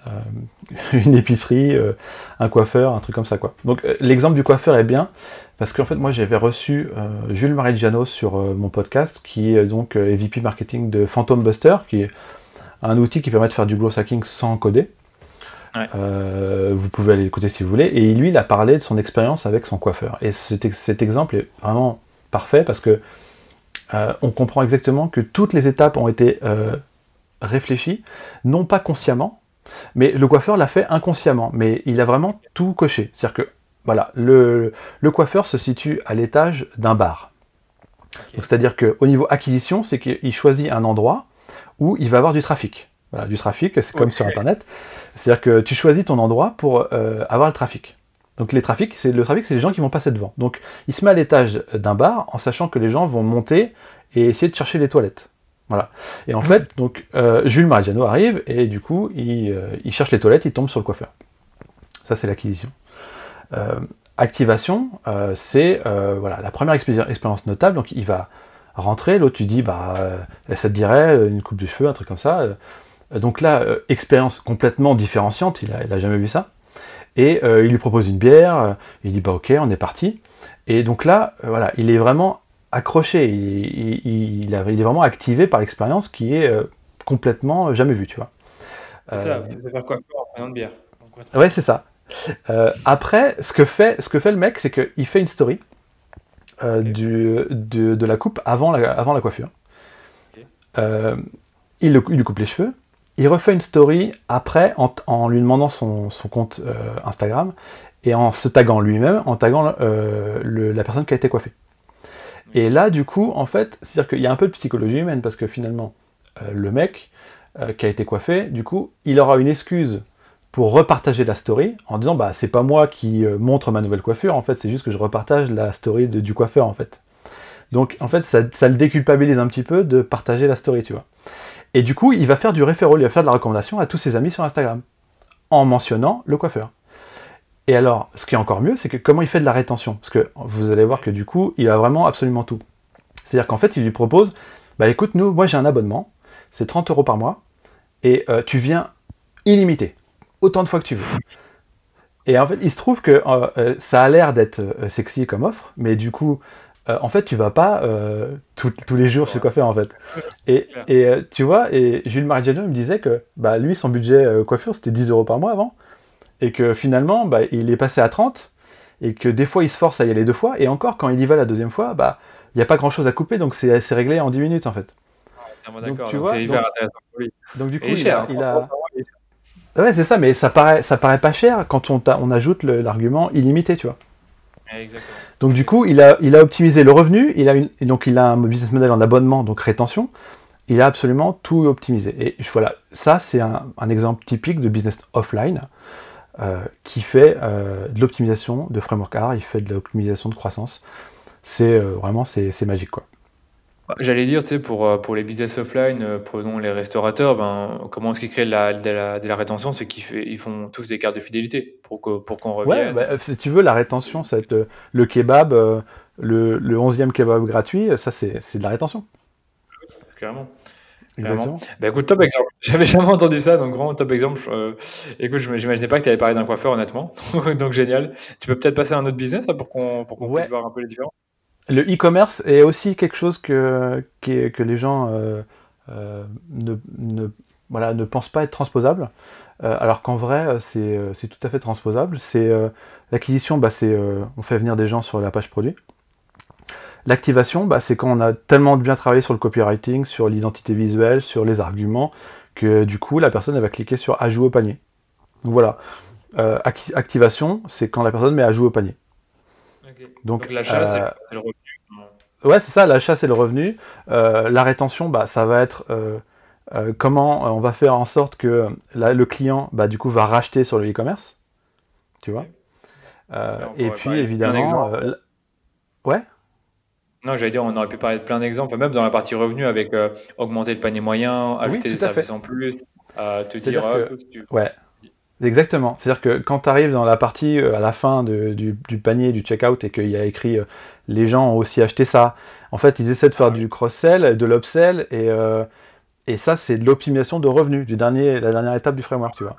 une épicerie, un coiffeur, un truc comme ça quoi. Donc l'exemple du coiffeur est bien parce qu'en fait, moi, j'avais reçu euh, Jules Marigiano sur euh, mon podcast, qui est donc euh, VP marketing de Phantom Buster, qui est un outil qui permet de faire du growth hacking sans coder. Vous pouvez aller l'écouter si vous voulez. Et lui, il a parlé de son expérience avec son coiffeur. Et cet, cet exemple est vraiment parfait parce que on comprend exactement que toutes les étapes ont été réfléchies, non pas consciemment, mais le coiffeur l'a fait inconsciemment. Mais il a vraiment tout coché. C'est-à-dire que voilà, le, coiffeur se situe à l'étage d'un bar. C'est-à-dire qu'au niveau acquisition, c'est qu'il choisit un endroit où il va avoir du trafic. Voilà, du trafic, c'est comme sur Internet. C'est-à-dire que tu choisis ton endroit pour euh, avoir le trafic. Donc les trafics, c'est le trafic, c'est les gens qui vont passer devant. Donc il se met à l'étage d'un bar en sachant que les gens vont monter et essayer de chercher les toilettes. Voilà. Et en fait, donc euh, Jules Marigiano arrive et du coup il, euh, il cherche les toilettes, il tombe sur le coiffeur. Ça c'est l'acquisition. Activation, c'est voilà, la première expérience notable. Donc il va rentrer, l'autre tu dis, bah, ça te dirait une coupe de cheveux, un truc comme ça. Donc là, expérience complètement différenciante, il a, jamais vu ça. Et il lui propose une bière, il dit bah ok, on est parti. Et donc là, voilà, il est vraiment accroché, il, il, est vraiment activé par l'expérience qui est complètement jamais vue, tu vois. C'est ça, vous faire quoi en de bière. Ouais, c'est ça. Euh, après, ce que, fait, ce que fait le mec, c'est qu'il fait une story euh, du, de, la coupe avant la, avant la coiffure. Euh, il, lui coupe les cheveux. Il refait une story après en, lui demandant son, compte Instagram et en se taguant lui-même, en taguant la personne qui a été coiffée. Et là, du coup, en fait, c'est-à-dire qu'il y a un peu de psychologie humaine parce que finalement, le mec qui a été coiffé, du coup, il aura une excuse pour repartager la story en disant bah c'est pas moi qui euh, montre ma nouvelle coiffure en fait c'est juste que je repartage la story du coiffeur en fait donc en fait ça, ça, le déculpabilise un petit peu de partager la story tu vois et du coup il va faire du référent il va faire de la recommandation à tous ses amis sur Instagram en mentionnant le coiffeur. Et alors ce qui est encore mieux c'est que comment il fait de la rétention? Parce que vous allez voir que du coup il a vraiment absolument tout. C'est à dire qu'en fait il lui propose bah écoute nous moi j'ai un abonnement c'est 30 euros par mois et euh, tu viens illimité autant de fois que tu veux. Et en fait, il se trouve que euh, euh, ça a l'air d'être sexy comme offre, mais du coup, en fait, tu vas pas tous les jours chez coiffeur en fait. Et, et tu vois, et Jules Marigiano me disait que bah, lui, son budget coiffure, c'était 10 euros par mois avant, et que finalement, bah, il est passé à 30, et que des fois, il se force à y aller deux fois, et encore, quand il y va la deuxième fois, bah, il n'y a pas grand chose à couper, donc c'est réglé en 10 minutes en fait. Ah, donc, tu vois, donc, du coup, il, a, il a Ouais, c'est ça, mais ça paraît, ça paraît pas cher quand on, on ajoute l'argument illimité, tu vois. Exactement. Donc du coup, il a, optimisé le revenu, il a donc il a un business model en abonnement, donc rétention. Il a absolument tout optimisé. Et voilà, ça c'est un, un, exemple typique de business offline euh, qui fait euh, de l'optimisation de framework R, il fait de l'optimisation de croissance. C'est euh, vraiment c'est magique quoi. J'allais dire, tu sais, pour, euh, pour les business offline, euh, prenons les restaurateurs, ben, comment est-ce qu'ils créent de la, de la, de la rétention? C'est qu'ils ils font tous des cartes de fidélité pour qu'on pour qu'on revienne. Ouais, bah, si tu veux, la rétention, c'est le kebab, euh, le, le 11e kebab gratuit, ça, c'est de la rétention. Clairement. Exactement. Bah écoute, top exemple. J'avais jamais entendu ça, donc grand top exemple. écoute, je n'imaginais pas que tu avais parlé d'un coiffeur, honnêtement. donc génial. Tu peux peut-être passer à un autre business pour qu'on puisse voir un peu les différences? Le e-commerce est aussi quelque chose que, que les gens euh, euh, ne, ne, voilà, ne pensent pas être transposable, euh, alors qu'en vrai, c'est tout à fait transposable. C'est L'acquisition, bah, c'est on fait venir des gens sur la page produit. L'activation, bah, c'est quand on a tellement bien travaillé sur le copywriting, sur l'identité visuelle, sur les arguments, que du coup, la personne elle va cliquer sur Ajout au panier. Donc voilà. activation, c'est quand la personne met Ajout au panier. Donc, l'achat, c'est le. Ouais, c'est ça, l'achat, c'est le revenu. Euh, la rétention, bah, ça va être euh, euh, comment on va faire en sorte que le client, bah, du coup, va racheter sur le e-commerce. Tu vois Et puis, évidemment. ouais non, j'allais dire, on aurait pu parler de plein d'exemples, même dans la partie revenu avec augmenter le panier moyen, ajouter des services en plus, te dire, ouais, Exactement. C'est-à-dire que quand tu arrives dans la partie à la fin du, panier, du checkout, et qu'il y a écrit les gens ont aussi acheté ça. En fait, ils essaient de faire du cross-sell, de l'upsell, et, euh, et ça, c'est de l'optimisation de revenus, du dernier, la dernière étape du framework, tu vois.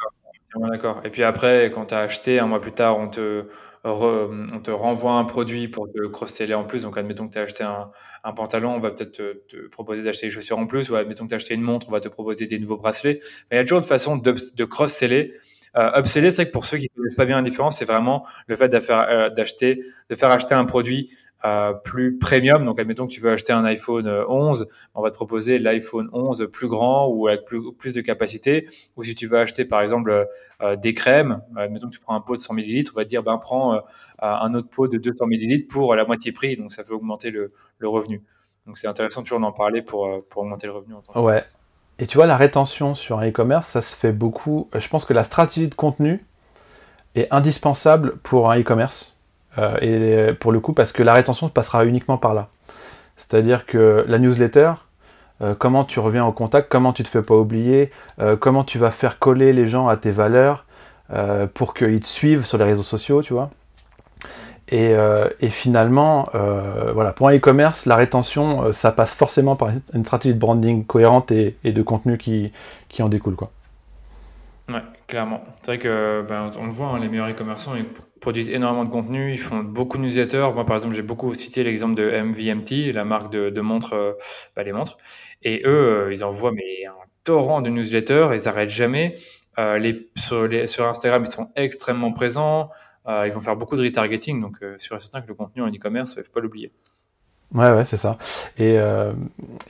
D'accord. Et puis après, quand tu as acheté, un mois plus tard, on te, on te renvoie un produit pour te cross-seller en plus. Donc, admettons que tu as acheté un, un, pantalon, on va peut-être te, proposer d'acheter des chaussures en plus. Ou admettons que tu as acheté une montre, on va te proposer des nouveaux bracelets. Mais il y a toujours une façon de, de cross-seller. Euh, upseller, c'est que pour ceux qui ne connaissent pas bien la différence, c'est vraiment le fait euh, d'acheter, de faire acheter un produit plus premium. Donc, admettons que tu veux acheter un iPhone 11, euh, on va te proposer l'iPhone 11 plus grand ou avec plus, plus de capacité. Ou si tu veux acheter, par exemple, euh, des crèmes, admettons que tu prends un pot de 100 ml, on va te dire, ben, prends euh, un autre pot de 200 ml pour la moitié prix. Donc, ça fait augmenter le, le revenu. Donc, c'est intéressant toujours d'en parler pour, pour augmenter le revenu. En tant ouais. Et tu vois, la rétention sur un e-commerce, ça se fait beaucoup. Je pense que la stratégie de contenu est indispensable pour un e-commerce. Euh, et pour le coup, parce que la rétention passera uniquement par là. C'est-à-dire que la newsletter, euh, comment tu reviens au contact, comment tu te fais pas oublier, euh, comment tu vas faire coller les gens à tes valeurs pour qu'ils te suivent sur les réseaux sociaux, tu vois. Et, finalement, voilà, pour un e-commerce, la rétention, ça passe forcément par une stratégie de branding cohérente et, de contenu qui, qui en découle, quoi. Ouais, clairement. C'est vrai que ben, on le voit, hein, les meilleurs e-commerçants, produisent énormément de contenu, ils font beaucoup de newsletters. Moi, par exemple, j'ai beaucoup cité l'exemple de MVMT, la marque de, montres, euh, bah, les montres. Et eux, euh, ils envoient mais un torrent de newsletters, ils n'arrêtent jamais. Euh, sur Instagram, ils sont extrêmement présents. Ils vont faire beaucoup de retargeting, donc sûr et certain que le contenu en e-commerce, il ne faut pas l'oublier. Ouais, ouais, c'est ça. Et,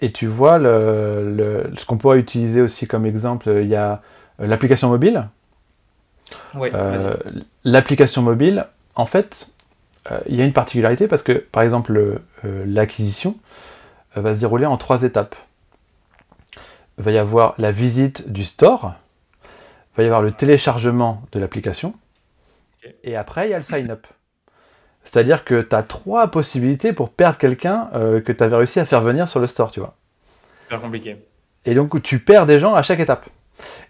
et tu vois, le, ce qu'on pourrait utiliser aussi comme exemple, il y a l'application mobile. Euh, l'application mobile, en fait, euh, il y a une particularité parce que, par exemple, euh, l'acquisition va se dérouler en trois étapes. Il va y avoir la visite du store, il va y avoir le téléchargement de l'application, et après, il y a le sign-up. C'est-à-dire que tu as trois possibilités pour perdre quelqu'un euh, que tu avais réussi à faire venir sur le store, tu vois. Super compliqué. Et donc, tu perds des gens à chaque étape.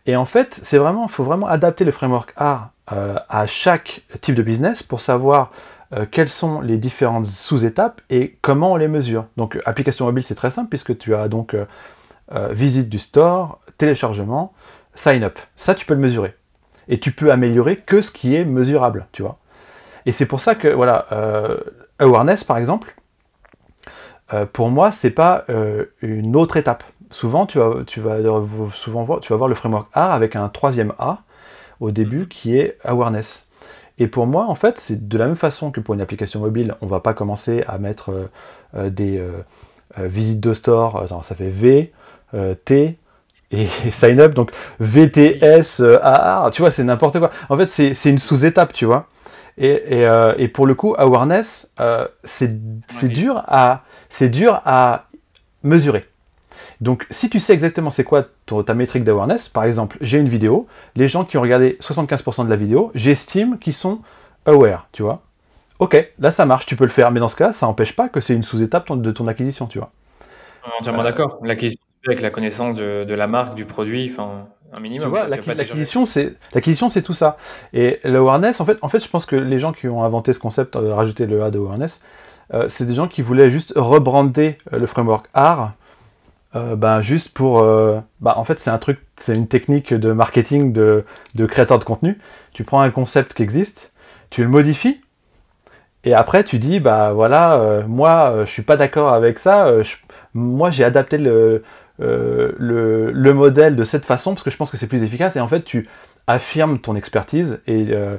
Et en fait, c'est vraiment, faut vraiment adapter le framework R euh, à chaque type de business pour savoir euh, quelles sont les différentes sous-étapes et comment on les mesure. Donc, application mobile, c'est très simple puisque tu as donc visite du store, téléchargement, sign-up. Ça, tu peux le mesurer. Et tu peux améliorer que ce qui est mesurable, tu vois. Et c'est pour ça que, voilà, euh, awareness par exemple, euh, pour moi, c'est pas euh, une autre étape. Souvent, tu vas, tu vas souvent voir, tu vas voir le framework A avec un troisième A au début qui est awareness. Et pour moi, en fait, c'est de la même façon que pour une application mobile, on va pas commencer à mettre des visites de store, attends, ça fait V, T, et sign up, donc VTS, AA, tu vois, c'est n'importe quoi. En fait, c'est une sous-étape, tu vois. Euh, et, pour le coup, awareness, euh, c'est dur, à, dur à mesurer. Donc, si tu sais exactement c'est quoi ta métrique d'awareness, par exemple, j'ai une vidéo, les gens qui ont regardé 75% de la vidéo, j'estime qu'ils sont aware, tu vois. Ok, là ça marche, tu peux le faire, mais dans ce cas, ça n'empêche pas que c'est une sous-étape de ton acquisition, tu vois. Entièrement euh, d'accord. L'acquisition avec la connaissance de, de, la marque, du produit, enfin un minimum. Tu vois, l'acquisition, c'est l'acquisition, c'est tout ça. Et l'awareness, en fait, en fait, je pense que les gens qui ont inventé ce concept, de rajouter le A de awareness, euh, c'est des gens qui voulaient juste rebrander euh, le framework R, euh, ben, juste pour, bah, en fait, c'est un truc, c'est une technique de marketing de, de créateur de contenu. Tu prends un concept qui existe, tu le modifies. Et après, tu dis, bah voilà, moi, je suis pas d'accord avec ça. moi, j'ai adapté le, euh, le, modèle de cette façon parce que je pense que c'est plus efficace et en fait tu affirmes ton expertise et, euh,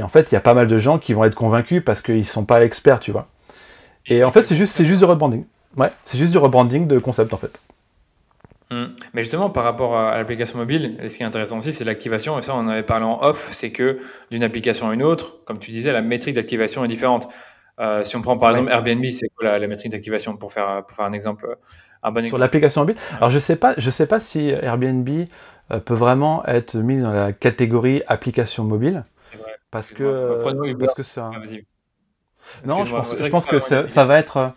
en fait il y a pas mal de gens qui vont être convaincus parce qu'ils sont pas experts tu vois et en fait c'est juste c'est juste du rebranding ouais c'est juste du rebranding de concept en fait hum. mais justement, par rapport à l'application mobile, ce qui est intéressant aussi, c'est l'activation. Et ça, on en avait parlé en off, c'est que d'une application à une autre, comme tu disais, la métrique d'activation est différente. Euh, si on prend par exemple Airbnb, c'est quoi la, métrique d'activation pour faire, pour faire un exemple sur l'application mobile. Alors je sais pas, je sais pas si Airbnb euh, peut vraiment être mis dans la catégorie application mobile, parce que parce que ça. non, je pense, je pense que ça, va être.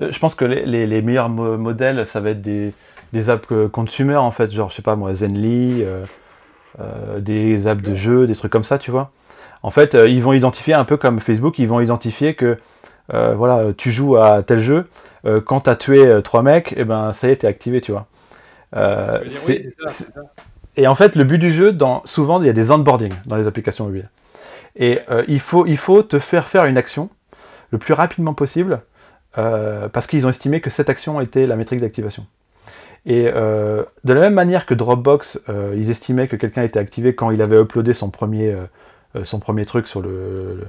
Euh, je pense que les, les, meilleurs modèles, ça va être des, des apps consumer en fait, genre je sais pas moi, Zenly, euh, des apps de jeux, des trucs comme ça, tu vois. En fait, ils vont identifier un peu comme Facebook, ils vont identifier que voilà, tu joues à tel jeu, euh, quand tu as tué euh, trois mecs, et eh ben ça y est, t'es activé, tu vois. Euh, et en fait, le but du jeu, dans, souvent, il y a des onboarding dans les applications mobiles. Et il, faut, il faut te faire faire une action le plus rapidement possible parce qu'ils ont estimé que cette action était la métrique d'activation. Et de la même manière que Dropbox, ils estimaient que quelqu'un était activé quand il avait uploadé son premier, son premier truc sur le,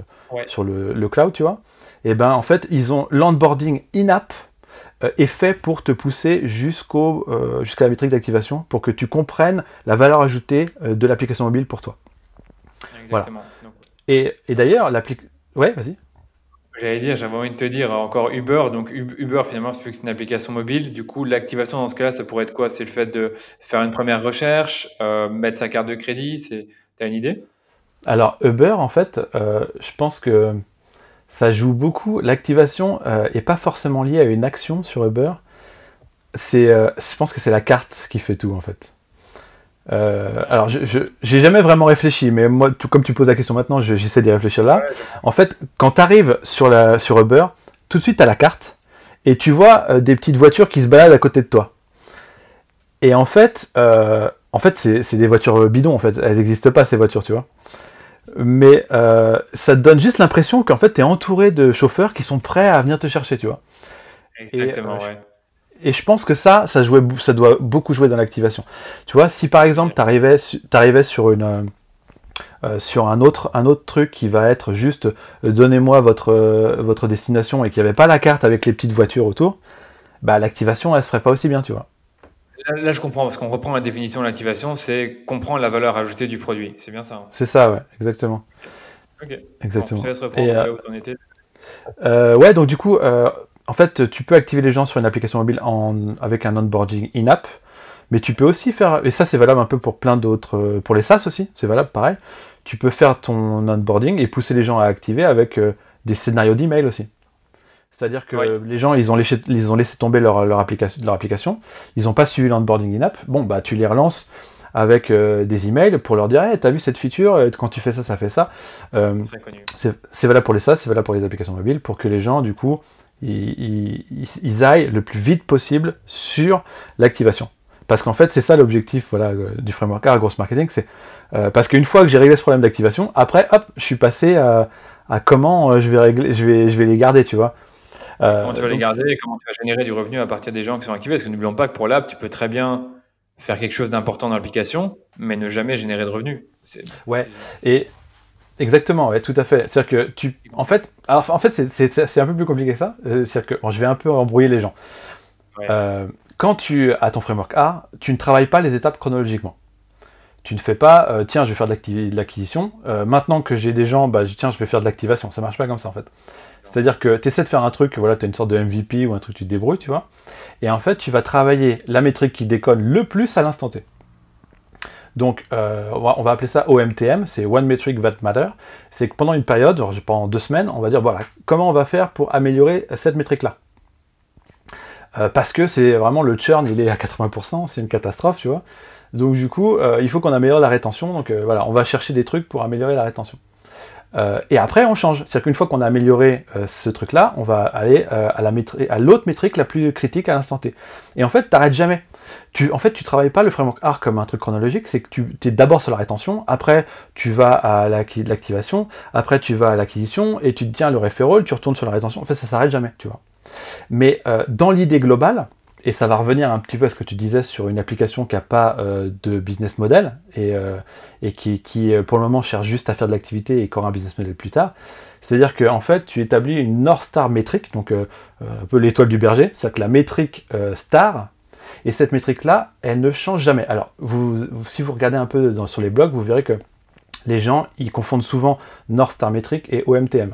sur le, le, cloud, tu vois et eh ben en fait ils ont l'onboarding in-app euh, est fait pour te pousser jusqu'au euh, jusqu'à la métrique d'activation pour que tu comprennes la valeur ajoutée euh, de l'application mobile pour toi. Exactement. Et, et d'ailleurs l'application ouais vas-y. J'allais dire, j'avais envie de te dire encore Uber. Donc Uber, finalement, vu que c'est une application mobile, du coup, l'activation dans ce cas-là, ça pourrait être quoi? C'est le fait de faire une première recherche, mettre sa carte de crédit. C'est, t'as une idée? Alors Uber, en fait, je pense que ça joue beaucoup. L'activation n'est euh, pas forcément liée à une action sur Uber. C'est, euh, je pense que c'est la carte qui fait tout en fait. Euh, alors, je j'ai jamais vraiment réfléchi, mais moi, tout, comme tu poses la question maintenant, j'essaie d'y réfléchir là. En fait, quand tu arrives sur, la, sur Uber, tout de suite tu as la carte et tu vois des petites voitures qui se baladent à côté de toi. Et en fait, en fait, c'est des voitures bidons. En fait, elles n'existent pas ces voitures, tu vois mais euh, ça te donne juste l'impression qu'en fait tu es entouré de chauffeurs qui sont prêts à venir te chercher, tu vois. Exactement, et, euh, ouais. Et je pense que ça, ça, jouait, ça doit beaucoup jouer dans l'activation. Tu vois, si par exemple tu arrivais, sur une euh, sur un autre, un autre truc qui va être juste donnez-moi votre, votre destination et qu'il n'y avait pas la carte avec les petites voitures autour, bah l'activation elle se ferait pas aussi bien, tu vois. Là, je comprends, parce qu'on reprend la définition de l'activation, c'est comprendre la valeur ajoutée du produit. C'est bien ça hein C'est ça, ouais, exactement. Ok. Exactement. je te laisse reprendre Et, euh, où étais. Euh, ouais, donc du coup, euh, en fait, tu peux activer les gens sur une application mobile en, avec un onboarding in-app, Mais tu peux aussi faire, et ça c'est valable un peu pour plein d'autres, pour les SaaS aussi, c'est valable pareil. Tu peux faire ton onboarding et pousser les gens à activer avec des scénarios d'email aussi. C'est-à-dire que les gens, ils ont laissé, ils ont laissé tomber leur, leur, application, leur application, ils n'ont pas suivi l'onboarding in-app. Bon, bah tu les relances avec euh, des emails pour leur dire hey, t'as vu cette feature quand tu fais ça ça fait ça. Euh, c'est valable pour les SaaS c'est valable pour les applications mobiles pour que les gens du coup ils, ils, aillent le plus vite possible sur l'activation. Parce qu'en fait c'est ça l'objectif voilà euh, du framework A gross marketing c'est parce qu'une fois que j'ai réglé ce problème d'activation après hop je suis passé à, à comment je vais régler je vais je vais les garder tu vois comment tu vas les garder et comment tu vas générer du revenu à partir des gens qui sont activés? Parce que n'oublions pas que pour l'app, tu peux très bien faire quelque chose d'important dans l'application, mais ne jamais générer de revenus. Ouais, et exactement, ouais, tout à fait. C'est-à-dire que tu, en fait, alors, en fait, c'est un peu plus compliqué que ça. Euh, c'est-à-dire que je vais un peu embrouiller les gens. Euh, quand tu as ton framework A, tu ne travailles pas les étapes chronologiquement. Tu ne fais pas, euh, tiens, je vais faire de l'acquisition. maintenant que j'ai des gens, bah, tiens, je vais faire de l'activation. Ça marche pas comme ça en fait. C'est-à-dire que tu essaies de faire un truc, voilà, tu as une sorte de MVP ou un truc, tu te débrouilles, tu vois. Et en fait, tu vas travailler la métrique qui déconne le plus à l'instant T. Donc, euh, on, va, appeler ça OMTM, c'est One Metric That Matter. C'est que pendant une période, genre pendant deux semaines, on va dire, voilà, comment on va faire pour améliorer cette métrique-là euh, Parce que c'est vraiment le churn, il est à 80%, c'est une catastrophe, tu vois. Donc, du coup, euh, il faut qu'on améliore la rétention. Donc, voilà, on va chercher des trucs pour améliorer la rétention. Euh, et après, on change. C'est-à-dire qu'une fois qu'on a amélioré euh, ce truc-là, on va aller euh, à, la à l'autre métrique la plus critique à l'instant T. Et en fait, t'arrêtes jamais. Tu, en fait, tu travailles pas le framework R comme un truc chronologique, c'est que tu es d'abord sur la rétention, après tu vas à l'activation, après tu vas à l'acquisition, et tu te tiens le referral, tu retournes sur la rétention. En fait, ça s'arrête jamais, tu vois. Mais dans l'idée globale, et ça va revenir un petit peu à ce que tu disais sur une application qui n'a pas euh, de business model et, euh, qui, euh, pour le moment cherche juste à faire de l'activité et qui aura un business model plus tard. C'est-à-dire qu'en en fait, tu établis une North Star métrique, donc un peu l'étoile du berger, c'est-à-dire que la métrique star, et cette métrique-là, elle ne change jamais. Alors, si vous regardez un peu sur les blogs, vous verrez que les gens, ils confondent souvent North Star métrique et OMTM.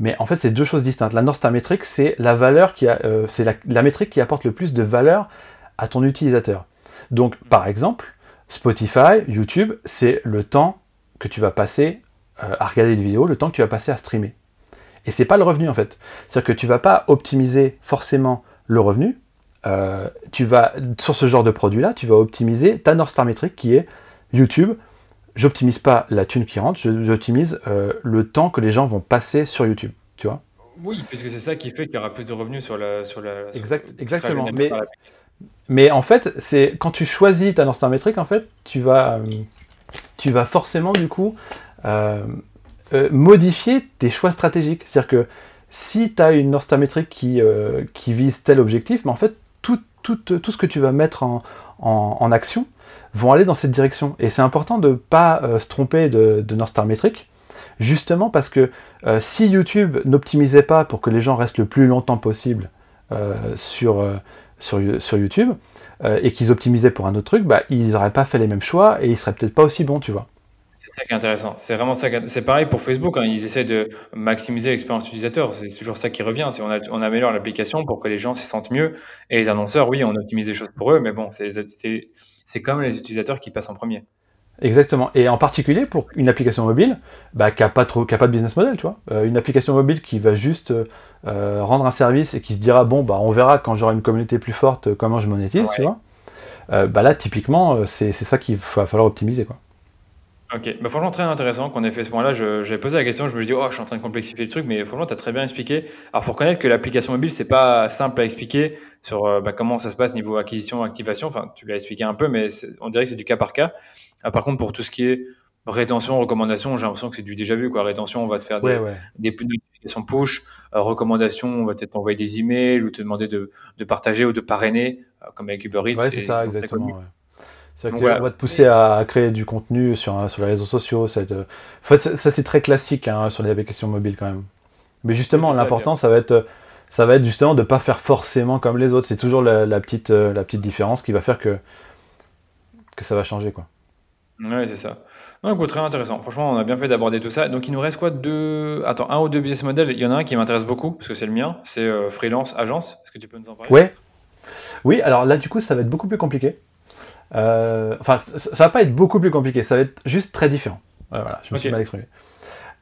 Mais en fait, c'est deux choses distinctes. La North Star métrique, c'est la valeur qui euh, métrique qui apporte le plus de valeur à ton utilisateur. Donc, par exemple, Spotify, YouTube, c'est le temps que tu vas passer euh, à regarder des vidéos, le temps que tu vas passer à streamer. Et c'est pas le revenu en fait. C'est-à-dire que tu vas pas optimiser forcément le revenu. Euh, tu vas sur ce genre de produit-là, tu vas optimiser ta North Star métrique qui est YouTube j'optimise pas la thune qui rentre, j'optimise euh, le temps que les gens vont passer sur YouTube, tu vois. Oui, puisque c'est ça qui fait qu'il y aura plus de revenus sur la. Sur la exactement. Mais, mais en fait, c'est quand tu choisis ta North métrique, en fait, tu vas, euh, tu vas forcément du coup euh, modifier tes choix stratégiques. C'est-à-dire que si tu as une North métrique qui, qui vise tel objectif, mais en fait, tout, tout, tout ce que tu vas mettre en, en, en action, vont aller dans cette direction. Et c'est important de ne pas euh, se tromper de, de North Star Metric, justement parce que euh, si YouTube n'optimisait pas pour que les gens restent le plus longtemps possible euh, sur, sur, sur, YouTube, et qu'ils optimisaient pour un autre truc, bah, ils n'auraient pas fait les mêmes choix et ils seraient peut-être pas aussi bons, tu vois. C'est ça qui est intéressant. C'est vraiment ça. C'est pareil pour Facebook. Hein. Ils essaient de maximiser l'expérience utilisateur. C'est toujours ça qui revient. On, on améliore l'application pour que les gens s'y sentent mieux. Et les annonceurs, oui, on optimise des choses pour eux, mais bon, c'est c'est comme les utilisateurs qui passent en premier. Exactement. Et en particulier pour une application mobile bah, qui n'a pas, trop, pas de business model, tu vois. Euh, une application mobile qui va juste euh, rendre un service et qui se dira, bon, bah, on verra quand j'aurai une communauté plus forte euh, comment je monétise, tu vois. bah là, typiquement, c'est ça qu'il va falloir optimiser, quoi. Ok, bah franchement très intéressant qu'on ait fait ce point-là. J'avais posé la question, je me dis oh je suis en train de complexifier le truc, mais franchement tu as très bien expliqué. Alors faut reconnaître que l'application mobile c'est pas simple à expliquer sur euh, bah, comment ça se passe niveau acquisition, activation. Enfin tu l'as expliqué un peu, mais on dirait que c'est du cas par cas. Ah, par contre pour tout ce qui est rétention, recommandation, j'ai l'impression que c'est du déjà vu quoi. Rétention, on va te faire des, des notifications push. Euh, recommandation, on va peut-être t'envoyer des emails ou te demander de, de partager ou de parrainer, euh, comme avec Uber Eats. Ouais c'est ça exactement. C'est on va te pousser à créer du contenu sur, sur les réseaux sociaux. Ça, ça, c'est très classique hein, sur les applications mobiles quand même. Mais justement, l'important, ça, va être, ça va être justement de ne pas faire forcément comme les autres. C'est toujours la, petite, euh, la petite différence qui va faire que, que ça va changer. Quoi. Oui, c'est ça. Donc, très intéressant. Franchement, on a bien fait d'aborder tout ça. Donc, il nous reste quoi deux... Attends, un ou deux business models. Il y en a un qui m'intéresse beaucoup, parce que c'est le mien. C'est euh, freelance, agence. Est-ce que tu peux nous en parler? Ouais. Oui, alors là, du coup, ça va être beaucoup plus compliqué. Euh, enfin, ça va pas être beaucoup plus compliqué, ça va être juste très différent. voilà, je me suis mal exprimé.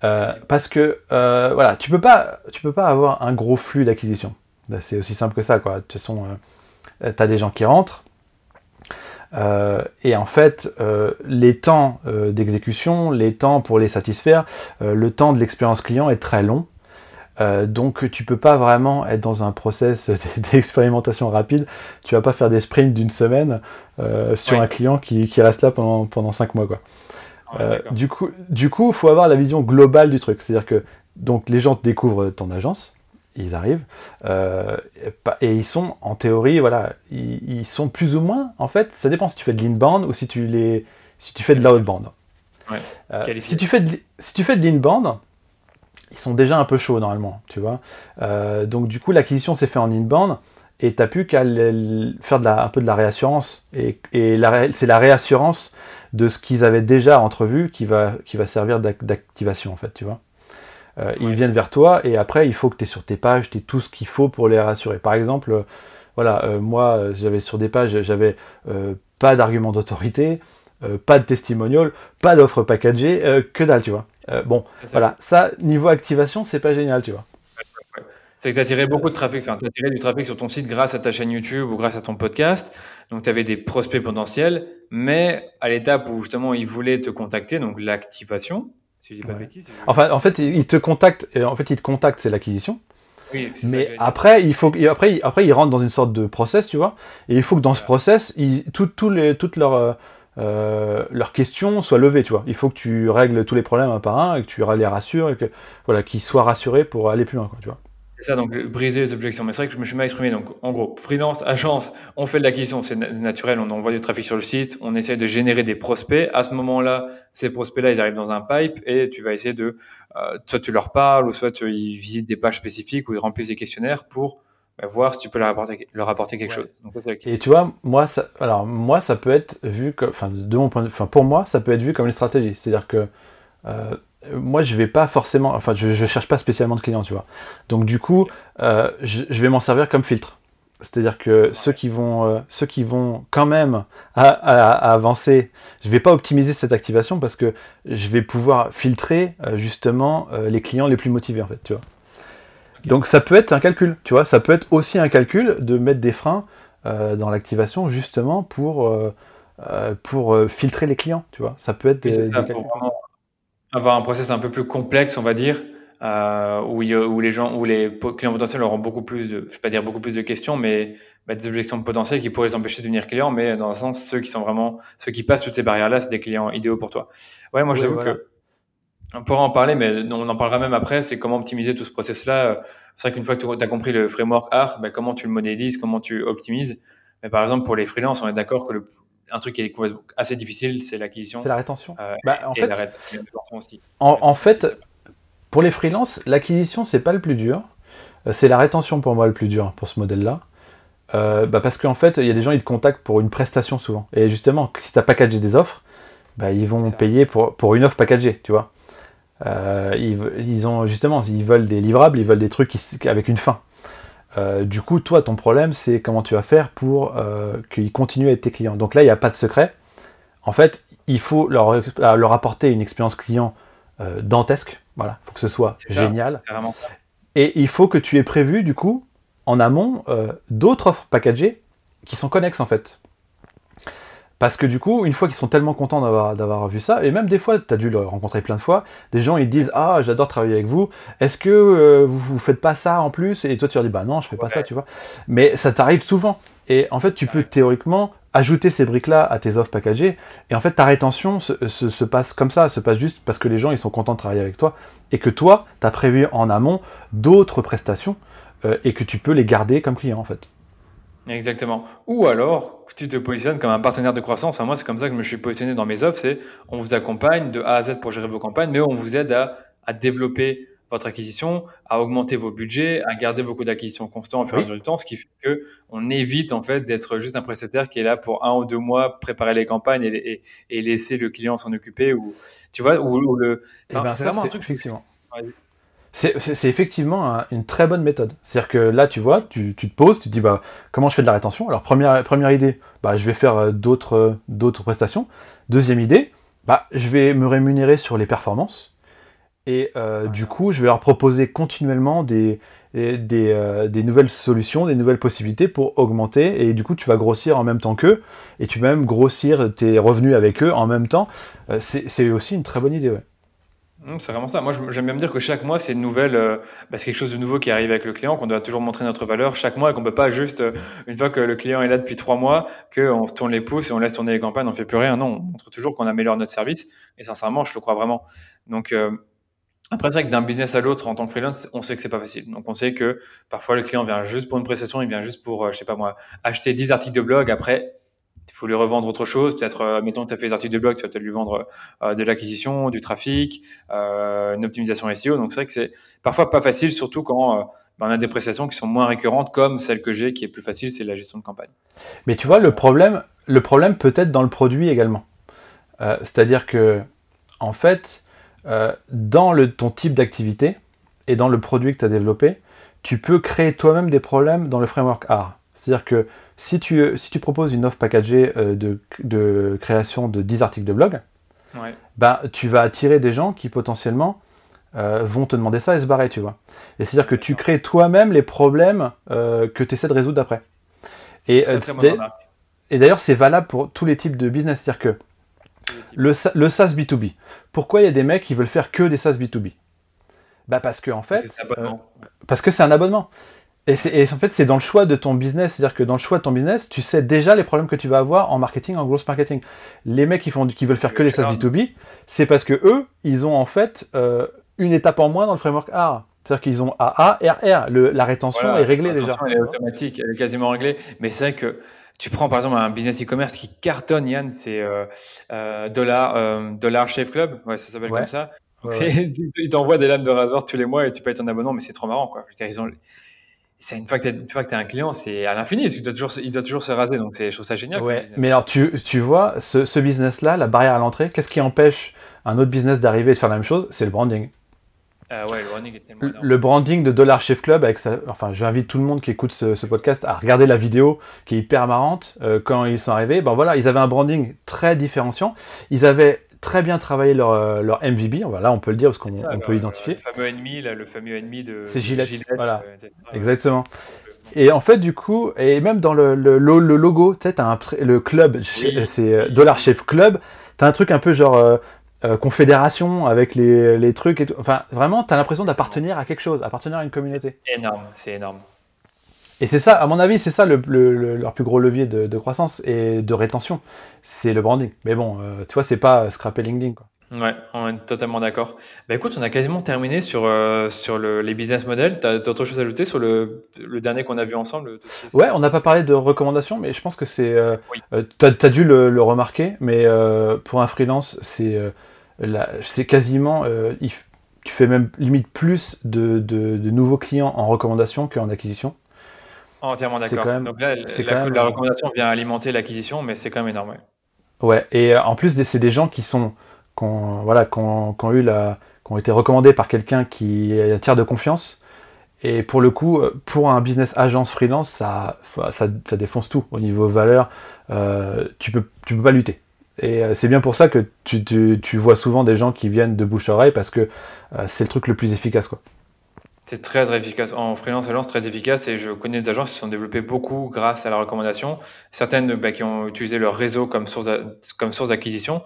parce que voilà, tu peux pas, tu peux pas avoir un gros flux d'acquisition. C'est aussi simple que ça, quoi. De toute façon, tu as des gens qui rentrent, euh, et en fait, euh, les temps euh, d'exécution, les temps pour les satisfaire, le temps de l'expérience client est très long. Donc tu peux pas vraiment être dans un process d'expérimentation rapide. Tu vas pas faire des sprints d'une semaine sur un client qui, qui, reste là pendant, pendant 5 mois. Quoi. du coup, du coup, il faut avoir la vision globale du truc. C'est-à-dire que donc les gens découvrent ton agence, ils arrivent euh, et ils sont en théorie voilà ils, sont plus ou moins en fait ça dépend si tu fais de l'inbound ou si tu les si tu fais de l'outbound ouais. Euh, si tu fais de si tu fais de l'inbound ils sont déjà un peu chauds normalement tu vois euh, donc du coup l'acquisition s'est fait en inbound et tu n'as plus qu'à faire de la, un peu de la réassurance et, et c'est la réassurance de ce qu'ils avaient déjà entrevu qui va qui va servir d'activation en fait tu vois euh, ils viennent vers toi et après il faut que tu es sur tes pages, tu tout ce qu'il faut pour les rassurer. Par exemple, euh, voilà, euh, moi j'avais sur des pages, j'avais pas d'argument d'autorité, pas de testimonial, pas d'offre packagée, que dalle, tu vois. Bon, voilà, ça, niveau activation, c'est pas génial, tu vois. C'est que tu as tiré beaucoup de trafic, enfin, tu as tiré du trafic sur ton site grâce à ta chaîne YouTube ou grâce à ton podcast. Donc, tu avais des prospects potentiels, mais à l'étape où justement ils voulaient te contacter, donc l'activation, si je dis pas de bêtises. Enfin, en fait, il te contacte. En fait, il te contacte, c'est l'acquisition. Oui, mais après, il faut après, après, ils rentrent dans une sorte de process, tu vois. Et il faut que dans ce process, ils, tout, les, toutes leurs euh, leurs questions soient levées, tu vois. Il faut que tu règles tous les problèmes un par un et que tu les rassures et que voilà, qu'ils soient rassurés pour aller plus loin, quoi, tu vois. C'est ça, donc briser les objections. Mais c'est vrai que je me suis mal exprimé. Donc, en gros, freelance, agence, on fait de l'acquisition, c'est naturel, on envoie du trafic sur le site, on essaie de générer des prospects. À ce moment-là, ces prospects-là, ils arrivent dans un pipe et tu vas essayer de, euh, soit tu leur parles ou soit ils visitent des pages spécifiques ou ils remplissent des questionnaires pour voir si tu peux leur apporter, leur apporter quelque chose. et tu vois, moi, ça, alors moi, ça peut être vu comme, enfin, de mon point de, enfin, pour moi, ça peut être vu comme une stratégie. C'est-à-dire que euh, moi, je vais pas forcément, enfin, je, je cherche pas spécialement de clients, tu vois. Donc, du coup, euh, je, vais m'en servir comme filtre. C'est-à-dire que ceux qui vont, euh, ceux qui vont quand même à, avancer, je vais pas optimiser cette activation parce que je vais pouvoir filtrer euh, justement les clients les plus motivés, en fait, tu vois. Donc, ça peut être un calcul, tu vois. Ça peut être aussi un calcul de mettre des freins dans l'activation justement pour pour filtrer les clients, tu vois. Ça peut être des, avoir un process un peu plus complexe, on va dire, euh, où, où, les gens, où les clients potentiels auront beaucoup plus de, je vais pas dire beaucoup plus de questions, mais bah, des objections potentielles qui pourraient les empêcher de devenir clients, mais dans un sens, ceux qui sont vraiment, ceux qui passent toutes ces barrières-là, c'est des clients idéaux pour toi. Ouais, moi, je j'avoue que on pourra en parler, mais on en parlera même après. C'est comment optimiser tout ce process-là. C'est vrai qu'une fois que tu as compris le framework art, bah, comment tu le modélises, comment tu optimises. Mais par exemple, pour les freelances, on est d'accord que le, un truc qui est assez difficile, c'est l'acquisition. C'est la rétention. Euh, bah, en, fait, En, fait, pour les freelances, l'acquisition, c'est pas le plus dur. Euh, c'est la rétention pour moi le plus dur pour ce modèle-là. Euh, bah parce qu'en fait, il y a des gens qui te contactent pour une prestation souvent. Et justement, si tu as packagé des offres, bah, ils vont payer pour, pour une offre packagée, tu vois. Ils, ils, ont justement, ils veulent des livrables, ils veulent des trucs avec une fin. Euh, du coup, toi, ton problème, c'est comment tu vas faire pour euh, qu'ils continuent à être tes clients. Donc là, il n'y a pas de secret. En fait, il faut leur, leur apporter une expérience client euh, dantesque. Voilà, il faut que ce soit génial. Et il faut que tu aies prévu, du coup, en amont, d'autres offres packagées qui sont connexes, en fait. Parce que du coup, une fois qu'ils sont tellement contents d'avoir vu ça, et même des fois, tu as dû le rencontrer plein de fois, des gens ils disent Ah, j'adore travailler avec vous, est-ce que euh, vous, vous faites pas ça en plus? Et toi tu leur dis Bah non, je fais pas ça, tu vois. Mais ça t'arrive souvent. Et en fait, tu peux théoriquement ajouter ces briques-là à tes offres packagées, et en fait, ta rétention se, passe comme ça, se passe juste parce que les gens ils sont contents de travailler avec toi, et que toi, tu as prévu en amont d'autres prestations, euh, et que tu peux les garder comme client en fait. Exactement. Ou alors, tu te positionnes comme un partenaire de croissance. moi, c'est comme ça que je me suis positionné dans mes offres. C'est on vous accompagne de A à Z pour gérer vos campagnes, mais on vous aide à, à développer votre acquisition, à augmenter vos budgets, à garder vos coûts d'acquisition constants au fur et à mesure du temps, ce qui fait que on évite en fait d'être juste un prestataire qui est là pour un ou deux mois préparer les campagnes et, et, laisser le client s'en occuper ou tu vois ou, le. Eh ben, c'est vraiment un truc effectivement. C'est effectivement une très bonne méthode. C'est-à-dire que là, tu vois, tu, te poses, tu te dis, bah, comment je fais de la rétention? Alors, première, première idée, bah, je vais faire euh, d'autres prestations. Deuxième idée, bah, je vais me rémunérer sur les performances. Et euh, du coup, je vais leur proposer continuellement des, des, euh, des, nouvelles solutions, des nouvelles possibilités pour augmenter. Et du coup, tu vas grossir en même temps qu'eux. Et tu vas même grossir tes revenus avec eux en même temps. c'est aussi une très bonne idée. Ouais. Mmh, c'est vraiment ça. Moi, j'aime bien me dire que chaque mois, c'est une nouvelle, euh, bah, c'est quelque chose de nouveau qui arrive avec le client, qu'on doit toujours montrer notre valeur chaque mois et qu'on peut pas juste, euh, une fois que le client est là depuis trois mois, qu'on se tourne les pouces et on laisse tourner les campagnes, on fait plus rien. Non, on montre toujours qu'on améliore notre service. Et sincèrement, je le crois vraiment. Donc, euh, après, c'est vrai que d'un business à l'autre, en tant que freelance, on sait que c'est pas facile. Donc, on sait que parfois le client vient juste pour une prestation, il vient juste pour, je sais pas moi, acheter 10 articles de blog. Après, il faut lui revendre autre chose. Peut-être, euh, mettons tu as fait des articles de blog, tu vas peut-être lui vendre euh, de l'acquisition, du trafic, euh, une optimisation SEO. Donc c'est vrai que c'est parfois pas facile, surtout quand bah, on a des prestations qui sont moins récurrentes, comme celle que j'ai, qui est plus facile, c'est la gestion de campagne. Mais tu vois, le problème, le problème peut être dans le produit également. C'est-à-dire que, en fait, dans ton type d'activité et dans le produit que tu as développé, tu peux créer toi-même des problèmes dans le framework R. C'est-à-dire que si tu, si tu proposes une offre packagée euh, de, création de 10 articles de blog, bah, tu vas attirer des gens qui potentiellement euh, vont te demander ça et se barrer, tu vois. Et c'est-à-dire que tu crées toi-même les problèmes euh, que tu essaies de résoudre d'après. Et, et d'ailleurs, c'est valable pour tous les types de business. C'est-à-dire que le, le SaaS B2B, pourquoi il y a des mecs qui veulent faire que des SaaS B2B bah parce que en fait, parce que c'est un abonnement. Et, en fait, c'est dans le choix de ton business, c'est-à-dire que dans le choix de ton business, tu sais déjà les problèmes que tu vas avoir en marketing, en gross marketing. Les mecs qui font, qui veulent faire que les SaaS B2B, c'est parce que eux, ils ont en fait euh, une étape en moins dans le framework A. C'est-à-dire qu'ils ont AA, RR. Le, la rétention est réglée déjà. Elle est automatique, elle est quasiment réglée. Mais c'est vrai que tu prends par exemple un business e-commerce qui cartonne, Yann, c'est euh, euh, dollar, dollar Shave Club, ouais, ça s'appelle comme ça. ils t'envoient des lames de rasoir tous les mois et tu payes ton abonnement, mais c'est trop marrant, quoi. Ils ont, c'est une fois que tu un client, c'est à l'infini. Il doit toujours, il doit toujours se raser. Donc c'est, je trouve ça génial. Ouais. Mais alors tu, tu vois, ce, ce business-là, la barrière à l'entrée, qu'est-ce qui empêche un autre business d'arriver et de faire la même chose? C'est le branding. Euh, ouais, le branding est tellement Le branding de Dollar Chef Club, avec ça, enfin, j'invite tout le monde qui écoute ce, ce, podcast à regarder la vidéo qui est hyper marrante. Euh, quand ils sont arrivés, ben voilà, ils avaient un branding très différenciant. Ils avaient très bien travaillé leur, euh, leur MVB, là on peut le dire parce qu'on peut l'identifier. Le fameux ennemi, le fameux ennemi de. C'est Gillette, voilà. Euh, Exactement. Et en fait, du coup, et même dans le, le, le logo, tu un, le club, c'est euh, Dollar Chef Club, tu as un truc un peu genre confédération avec les, les, trucs et tout. Enfin, vraiment, tu as l'impression d'appartenir à quelque chose, appartenir à une communauté. C'est énorme, c'est énorme. Et c'est ça, à mon avis, c'est ça le, leur plus gros levier de, croissance et de rétention. C'est le branding. Mais bon, euh, tu vois, c'est pas scraper LinkedIn. Quoi. Ouais, on est totalement d'accord. Bah écoute, on a quasiment terminé sur, euh, sur les business models. Tu as d'autres choses à ajouter sur le, dernier qu'on a vu ensemble Ouais, on n'a pas parlé de recommandations, mais je pense que c'est. Euh, tu as, dû le, remarquer, mais pour un freelance, c'est c'est quasiment. tu fais même limite plus de, de nouveaux clients en recommandation qu'en acquisition. Entièrement d'accord. Donc là, la, recommandation vient alimenter l'acquisition, mais c'est quand même énorme. Ouais, et euh, en plus, c'est des gens qui sont, qui ont, voilà, qui ont, eu la, qui ont été recommandés par quelqu'un qui est tiers de confiance. Et pour le coup, euh, pour un business agence freelance, ça, ça, ça défonce tout au niveau valeur. Euh, tu peux, tu peux pas lutter. Et c'est bien pour ça que tu, tu, tu, vois souvent des gens qui viennent de bouche à oreille parce que c'est le truc le plus efficace, quoi. C'est très, efficace. En freelance agence, très efficace et je connais des agences qui se sont développées beaucoup grâce à la recommandation. Certaines bah, qui ont utilisé leur réseau comme source, comme source d'acquisition.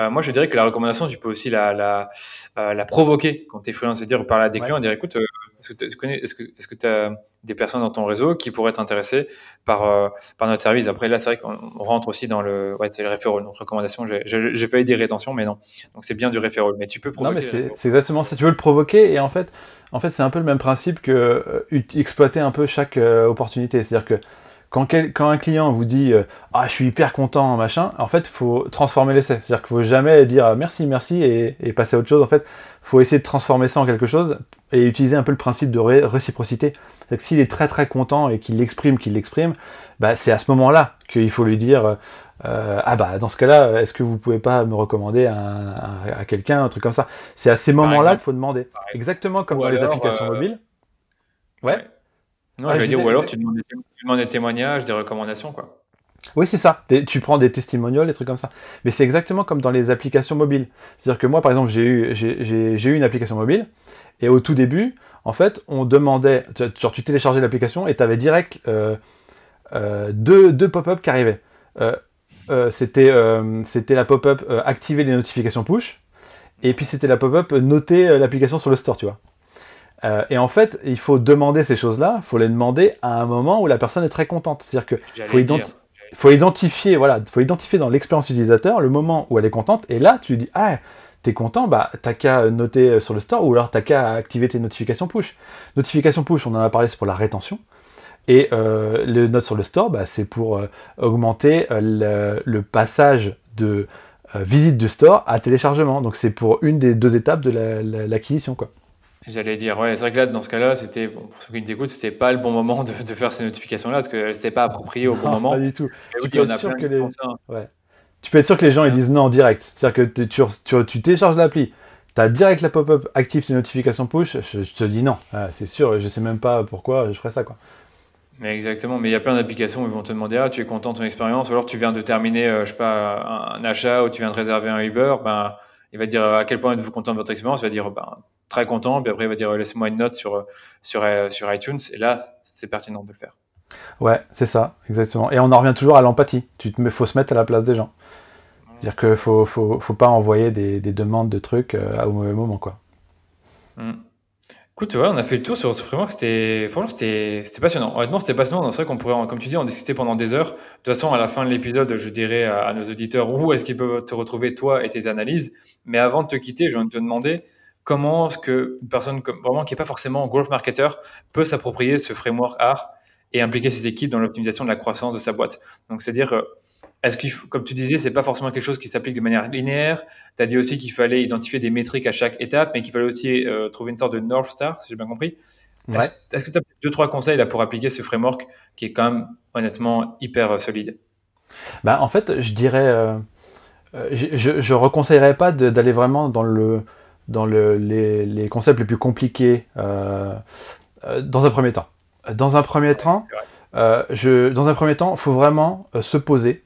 Euh, moi, je dirais que la recommandation, tu peux aussi la, la, euh, la provoquer quand tu es freelance, c'est-à-dire parler à des clients et dire écoute, euh, est-ce que tu est-ce que est-ce que tu as des personnes dans ton réseau qui pourraient être intéressées par euh, par notre service? Après là, c'est vrai qu'on rentre aussi dans le ouais, c'est le referral. Donc recommandation, j'ai j'ai pas eu des rétentions, mais non. Donc c'est bien du referral, mais tu peux provoquer. Non, mais c'est exactement ça. Tu veux le provoquer et en fait, en fait, c'est un peu le même principe que exploiter un peu chaque opportunité. C'est-à-dire que quand, quand, un client vous dit ah je suis hyper content machin, en fait il faut transformer l'essai. C'est-à-dire qu'il faut jamais dire merci merci et, et, passer à autre chose. En fait, faut essayer de transformer ça en quelque chose et utiliser un peu le principe de réciprocité. C'est que s'il est très très content et qu'il l'exprime, qu'il l'exprime, bah, c'est à ce moment-là qu'il faut lui dire ah bah dans ce cas-là, est-ce que vous pouvez pas me recommander à, quelqu'un, un truc comme ça? C'est à ces moments-là qu'il faut demander. Exactement comme dans les applications mobiles. Ouais. Non, je vais dire, ou alors tu demandes, des, témoignages, des recommandations, quoi. Oui, c'est ça. Tu prends des testimonials, des trucs comme ça. Mais c'est exactement comme dans les applications mobiles. C'est-à-dire que moi, par exemple, j'ai eu, j'ai, eu une application mobile, et au tout début, en fait, on demandait, genre tu téléchargeais l'application et tu avais direct euh, euh, deux, deux pop-up qui arrivaient. Euh, c'était, c'était la pop-up activer les notifications push, et puis c'était la pop-up noter l'application sur le store, tu vois. Euh, et en fait, il faut demander ces choses-là, il faut les demander à un moment où la personne est très contente. C'est-à-dire que faut, voilà, faut identifier dans l'expérience utilisateur le moment où elle est contente. Et là, tu dis, ah, t'es content, bah t'as qu'à noter sur le store ou alors t'as qu'à activer tes notifications push. Notifications push, on en a parlé, c'est pour la rétention. Et euh, les notes sur le store, bah, c'est pour euh, augmenter le, passage de visite du store à téléchargement. Donc c'est pour une des deux étapes de l'acquisition. J'allais dire, ouais, c'est vrai que là, dans ce cas-là, c'était, pour ceux qui nous écoutent, c'était pas le bon moment de, faire ces notifications-là, parce que c'était pas approprié au bon moment. Pas du tout. tu, peux être sûr que les... tu peux être sûr que les gens ils disent non en direct. C'est-à-dire que tu, tu, télécharges l'appli, tu as direct la pop-up active tes notifications push, je, te dis non. Ah, c'est sûr, je sais même pas pourquoi je ferais ça, quoi. Mais exactement, mais il y a plein d'applications où ils vont te demander ah tu es content de ton expérience, ou alors tu viens de terminer, euh, je sais pas, un, achat ou tu viens de réserver un Uber, ben il va te dire à quel point êtes-vous content de votre expérience, il va dire ben très content, puis après il va dire laissez-moi une note sur, sur, sur iTunes, et là c'est pertinent de le faire. Ouais, c'est ça, exactement. Et on en revient toujours à l'empathie. Tu te faut se mettre à la place des gens. C'est-à-dire qu'il faut, faut, faut, pas envoyer des, des demandes de trucs euh, au mauvais moment, quoi. Mm. Écoute, ouais, on a fait le tour sur ce framework, c'était, c'était, passionnant. Honnêtement, c'était passionnant. C'est vrai qu'on pourrait, comme tu dis, en discuter pendant des heures. De toute façon, à la fin de l'épisode, je dirais à, nos auditeurs où est-ce qu'ils peuvent te retrouver, toi et tes analyses. Mais avant de te quitter, je vais te demander, comment est-ce que une personne comme, vraiment qui n'est pas forcément growth marketer peut s'approprier ce framework art et impliquer ses équipes dans l'optimisation de la croissance de sa boîte? Donc, c'est-à-dire, euh, est-ce qu'il, comme tu disais, c'est pas forcément quelque chose qui s'applique de manière linéaire? Tu as dit aussi qu'il fallait identifier des métriques à chaque étape, mais qu'il fallait aussi euh, trouver une sorte de North Star, si j'ai bien compris. Est-ce, que tu as deux, trois conseils là pour appliquer ce framework qui est quand même honnêtement hyper euh, solide? Bah, En fait, je dirais, je, ne reconseillerais pas d'aller vraiment dans le dans les, concepts les plus compliqués euh, euh, dans un premier temps. Dans un premier temps, euh, je, dans un premier temps, il faut vraiment se poser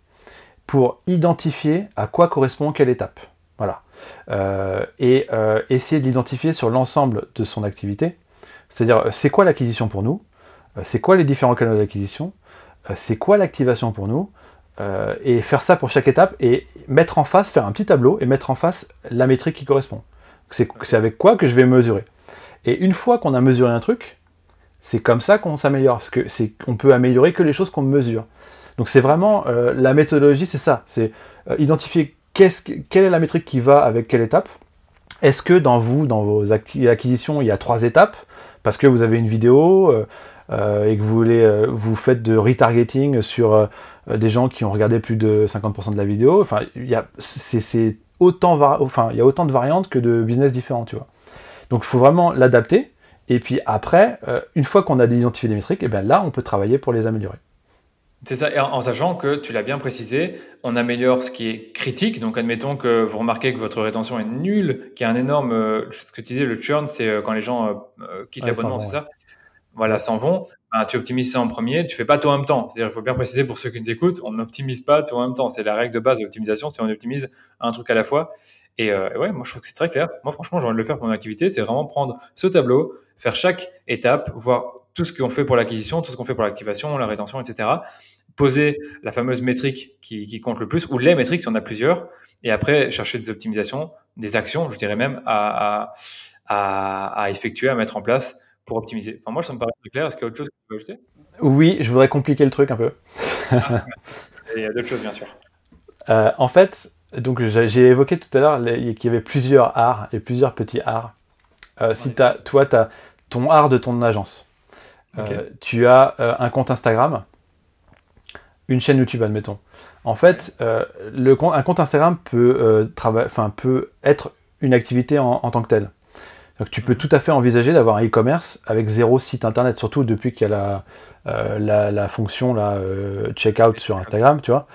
pour identifier à quoi correspond quelle étape. Voilà. et essayer d'identifier sur l'ensemble de son activité, c'est-à-dire c'est quoi l'acquisition pour nous, c'est quoi les différents canaux d'acquisition, c'est quoi l'activation pour nous, et faire ça pour chaque étape et mettre en face, faire un petit tableau et mettre en face la métrique qui correspond. C'est avec quoi que je vais mesurer. Et une fois qu'on a mesuré un truc, c'est comme ça qu'on s'améliore, parce que c'est qu'on peut améliorer que les choses qu'on mesure. Donc c'est vraiment euh, la méthodologie, c'est ça, c'est euh, identifier quelle est la métrique qui va avec quelle étape. Est-ce que dans vous, dans vos acquisitions, il y a trois étapes? Parce que vous avez une vidéo euh, et que vous voulez, vous faites de retargeting sur des gens qui ont regardé plus de 50% de la vidéo. Enfin, c'est autant, enfin, il y a autant de variantes que de business différents, tu vois. Donc il faut vraiment l'adapter. Et puis après, euh, une fois qu'on a identifié des métriques, et eh bien là, on peut travailler pour les améliorer. C'est ça, et en, sachant que tu l'as bien précisé, on améliore ce qui est critique. Donc, admettons que vous remarquez que votre rétention est nulle, qu'il y a un énorme, euh, ce que tu disais, le churn, c'est euh, quand les gens quittent l'abonnement, c'est ça? Voilà, s'en vont, tu optimises ça en premier, tu fais pas tout en même temps. C'est-à-dire, il faut bien préciser pour ceux qui nous écoutent, on n'optimise pas tout en même temps. C'est la règle de base de l'optimisation, c'est on optimise un truc à la fois. Et euh, ouais, moi je trouve que c'est très clair. Moi franchement, j'ai envie de le faire pour mon activité, c'est vraiment prendre ce tableau, faire chaque étape, voir tout ce qu'on fait pour l'acquisition, tout ce qu'on fait pour l'activation, la rétention, etc. Poser la fameuse métrique qui, compte le plus, ou les métriques si on a plusieurs, et après chercher des optimisations, des actions, je dirais même, à, à, à effectuer, à mettre en place pour optimiser. Enfin, moi, ça me paraît très clair. Est-ce qu'il y a autre chose que tu peux ajouter? Oui, je voudrais compliquer le truc un peu. Ah, il y a d'autres choses, bien sûr. Euh, en fait, donc j'ai évoqué tout à l'heure qu'il y avait plusieurs arts et plusieurs petits arts. Euh, si as, toi, tu as ton art de ton agence. Euh, tu as un compte Instagram, une chaîne YouTube, admettons. En fait, le, un compte Instagram peut, peut être une activité en, en tant que telle. Donc tu peux tout à fait envisager d'avoir un e-commerce avec zéro site internet, surtout depuis qu'il y a la, euh, la, fonction là, euh, checkout sur Instagram, tu vois.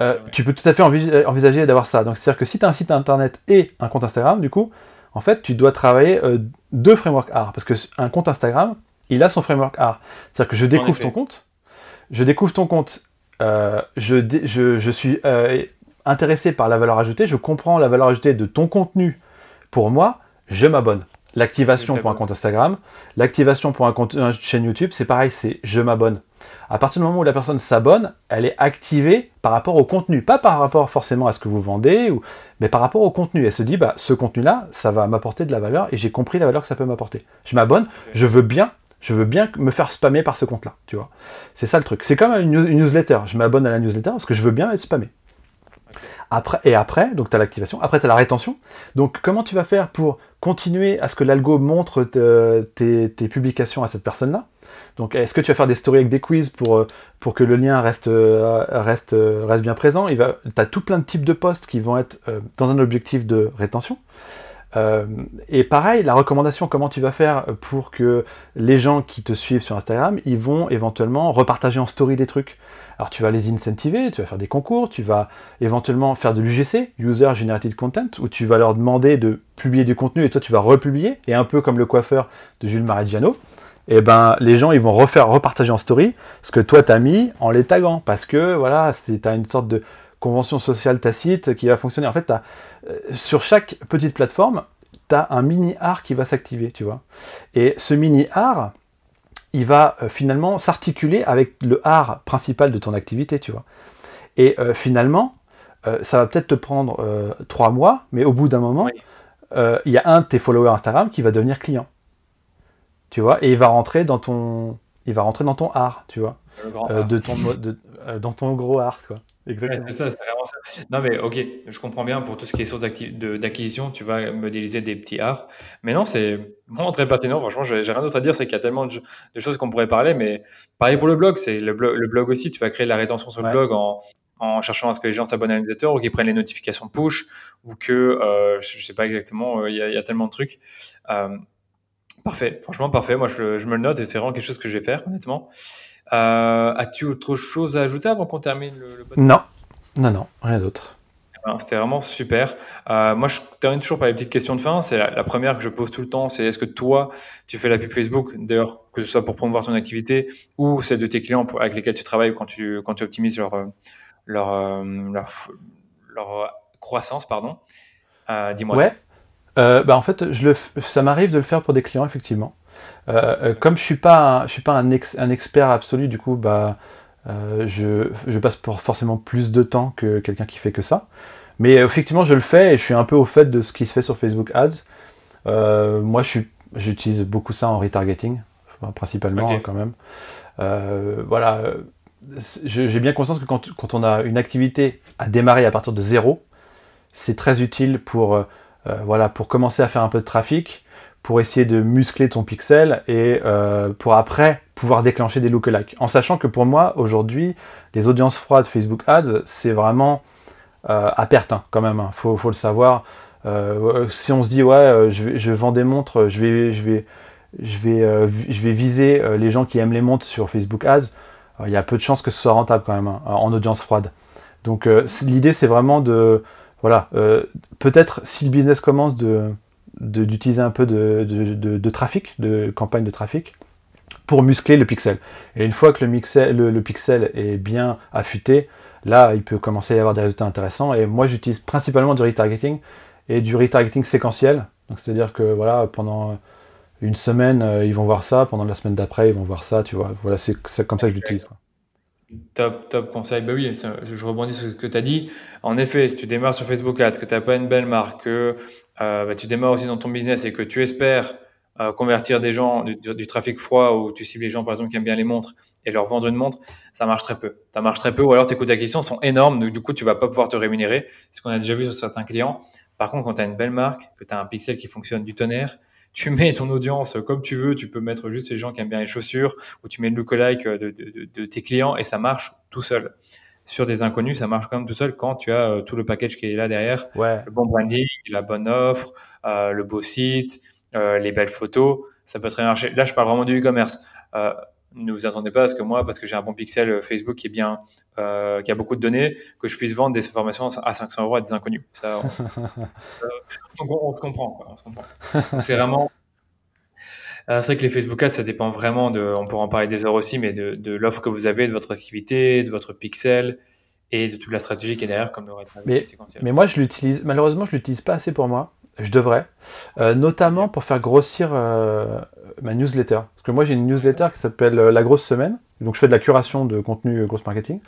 euh, tu peux tout à fait envisager d'avoir ça. Donc, c'est-à-dire que si tu as un site internet et un compte Instagram, du coup, en fait, tu dois travailler euh, deux frameworks art. Parce qu'un compte Instagram, il a son framework art. C'est-à-dire que je découvre ton compte, je découvre ton compte, euh, je, je, je, suis intéressé par la valeur ajoutée, je comprends la valeur ajoutée de ton contenu pour moi, je m'abonne. L'activation pour un compte Instagram, l'activation pour un compte une chaîne YouTube, c'est pareil, c'est je m'abonne à partir du moment où la personne s'abonne, elle est activée par rapport au contenu, pas par rapport forcément à ce que vous vendez, ou, mais par rapport au contenu. Elle se dit, bah, ce contenu-là, ça va m'apporter de la valeur et j'ai compris la valeur que ça peut m'apporter. Je m'abonne, je veux bien, je veux bien me faire spammer par ce compte-là, tu vois. C'est ça le truc. C'est comme une, newsletter. Je m'abonne à la newsletter parce que je veux bien être spammé. Après, et après, donc tu as l'activation, après tu as la rétention. Donc comment tu vas faire pour continuer à ce que l'algo montre tes, publications à cette personne-là? Donc, est-ce que tu vas faire des stories avec des quiz pour, euh, pour que le lien reste, euh, reste, euh, reste bien présent? Tu as tout plein de types de posts qui vont être dans un objectif de rétention. et pareil, la recommandation, comment tu vas faire pour que les gens qui te suivent sur Instagram, ils vont éventuellement repartager en story des trucs? Alors tu vas les incentiver, tu vas faire des concours, tu vas éventuellement faire de l'UGC, User Generated Content, où tu vas leur demander de publier du contenu et toi tu vas republier, et un peu comme le coiffeur de Jules Mareggiano, et eh ben les gens ils vont refaire repartager en story ce que toi t'as mis en les taguant. Parce que voilà tu as une sorte de convention sociale tacite qui va fonctionner. En fait euh, sur chaque petite plateforme tu as un mini art qui va s'activer tu vois. Et ce mini art il va euh, finalement s'articuler avec le art principal de ton activité tu vois. Et euh, finalement ça va peut-être te prendre trois mois mais au bout d'un moment il y a un de tes followers Instagram qui va devenir client. Tu vois, et il va rentrer dans ton, il va rentrer dans ton art, tu vois, euh, de ton, de, euh, dans ton gros art, quoi. Exactement. c'est ça, c'est vraiment ça. Non, mais ok, je comprends bien pour tout ce qui est source d'acquisition, tu vas modéliser des petits arts. Mais non, c'est vraiment très pertinent. Franchement, j'ai rien d'autre à dire. C'est qu'il y a tellement de, choses qu'on pourrait parler. Mais pareil pour le blog, c'est le, blog, le blog aussi. Tu vas créer la rétention sur le blog en, en cherchant à ce que les gens s'abonnent à newsletter ou qu'ils prennent les notifications push ou que, euh, je, sais pas exactement, il y, a, y, a tellement de trucs. Parfait, franchement parfait. Moi, je, me le note et c'est vraiment quelque chose que je vais faire, honnêtement. Euh, as-tu autre chose à ajouter avant qu'on termine le, podcast Non, non, non, rien d'autre. Eh ben, c'était vraiment super. Euh, moi, je termine toujours par les petites questions de fin. C'est la, première que je pose tout le temps. C'est est-ce que toi, tu fais la pub Facebook, d'ailleurs, que ce soit pour promouvoir ton activité ou celle de tes clients avec lesquels tu travailles quand tu, quand tu optimises leur, leur, leur, leur croissance, pardon. Euh, dis-moi. Ouais. Euh, bah, en fait, je le, ça m'arrive de le faire pour des clients, effectivement. Euh, euh, comme je suis pas, un, je suis pas un, un, expert absolu, du coup, bah, je, je, passe pour forcément plus de temps que quelqu'un qui fait que ça. Mais effectivement, je le fais et je suis un peu au fait de ce qui se fait sur Facebook Ads. moi, j'utilise beaucoup ça en retargeting, principalement hein, quand même. voilà, j'ai bien conscience que quand, quand, on a une activité à démarrer à partir de zéro, c'est très utile pour euh, voilà, pour commencer à faire un peu de trafic, pour essayer de muscler ton pixel et euh, pour après pouvoir déclencher des lookalikes. En sachant que pour moi, aujourd'hui, les audiences froides Facebook Ads, c'est vraiment euh, à perte hein, quand même, il hein. faut, le savoir. si on se dit ouais, je, vends des montres, je vais, je vais, je vais, je vais viser les gens qui aiment les montres sur Facebook Ads, il y a peu de chances que ce soit rentable quand même hein, en audience froide. Donc l'idée c'est vraiment de, voilà, euh, peut-être si le business commence de, d'utiliser un peu de, trafic, de campagne de trafic, pour muscler le pixel. Et une fois que le, le, pixel est bien affûté, là, il peut commencer à y avoir des résultats intéressants. Et moi, j'utilise principalement du retargeting et du retargeting séquentiel. Donc, c'est-à-dire que voilà, pendant une semaine, euh, ils vont voir ça, pendant la semaine d'après, ils vont voir ça, tu vois. Voilà, c'est, comme ça que j'utilise. Top, top conseil. Bah oui, je rebondis sur ce que tu as dit. En effet, si tu démarres sur Facebook Ads, que tu n'as pas une belle marque, que bah, tu démarres aussi dans ton business et que tu espères euh, convertir des gens du, trafic froid ou tu cibles les gens par exemple qui aiment bien les montres et leur vendre une montre, ça marche très peu. Ça marche très peu ou alors tes coûts d'acquisition sont énormes, du coup tu vas pas pouvoir te rémunérer. Ce qu'on a déjà vu sur certains clients. Par contre, quand tu as une belle marque, que tu as un pixel qui fonctionne du tonnerre, tu mets ton audience comme tu veux, tu peux mettre juste les gens qui aiment bien les chaussures, ou tu mets le lookalike de, de, de, tes clients et ça marche tout seul. Sur des inconnus, ça marche quand même tout seul quand tu as euh, tout le package qui est là derrière, ouais. le bon branding, la bonne offre, euh, le beau site, euh, les belles photos, ça peut très bien marcher. Là, je parle vraiment du e-commerce. Ne vous attendez pas à ce que moi, parce que j'ai un bon pixel Facebook qui est bien, qui a beaucoup de données, que je puisse vendre des formations à 500 euros à des inconnus. Ça, on, se comprend. C'est vraiment. C'est vrai que les Facebook Ads, ça dépend vraiment de. On pourra en parler des heures aussi, mais de, de l'offre que vous avez, de votre activité, de votre pixel et de toute la stratégie qui est derrière, comme le mais, mais moi, je l'utilise. Malheureusement, je l'utilise pas assez pour moi. Je devrais, euh, notamment pour faire grossir euh, ma newsletter. Parce que moi, j'ai une newsletter qui s'appelle euh, La Grosse Semaine. Donc, je fais de la curation de contenu grosse marketing.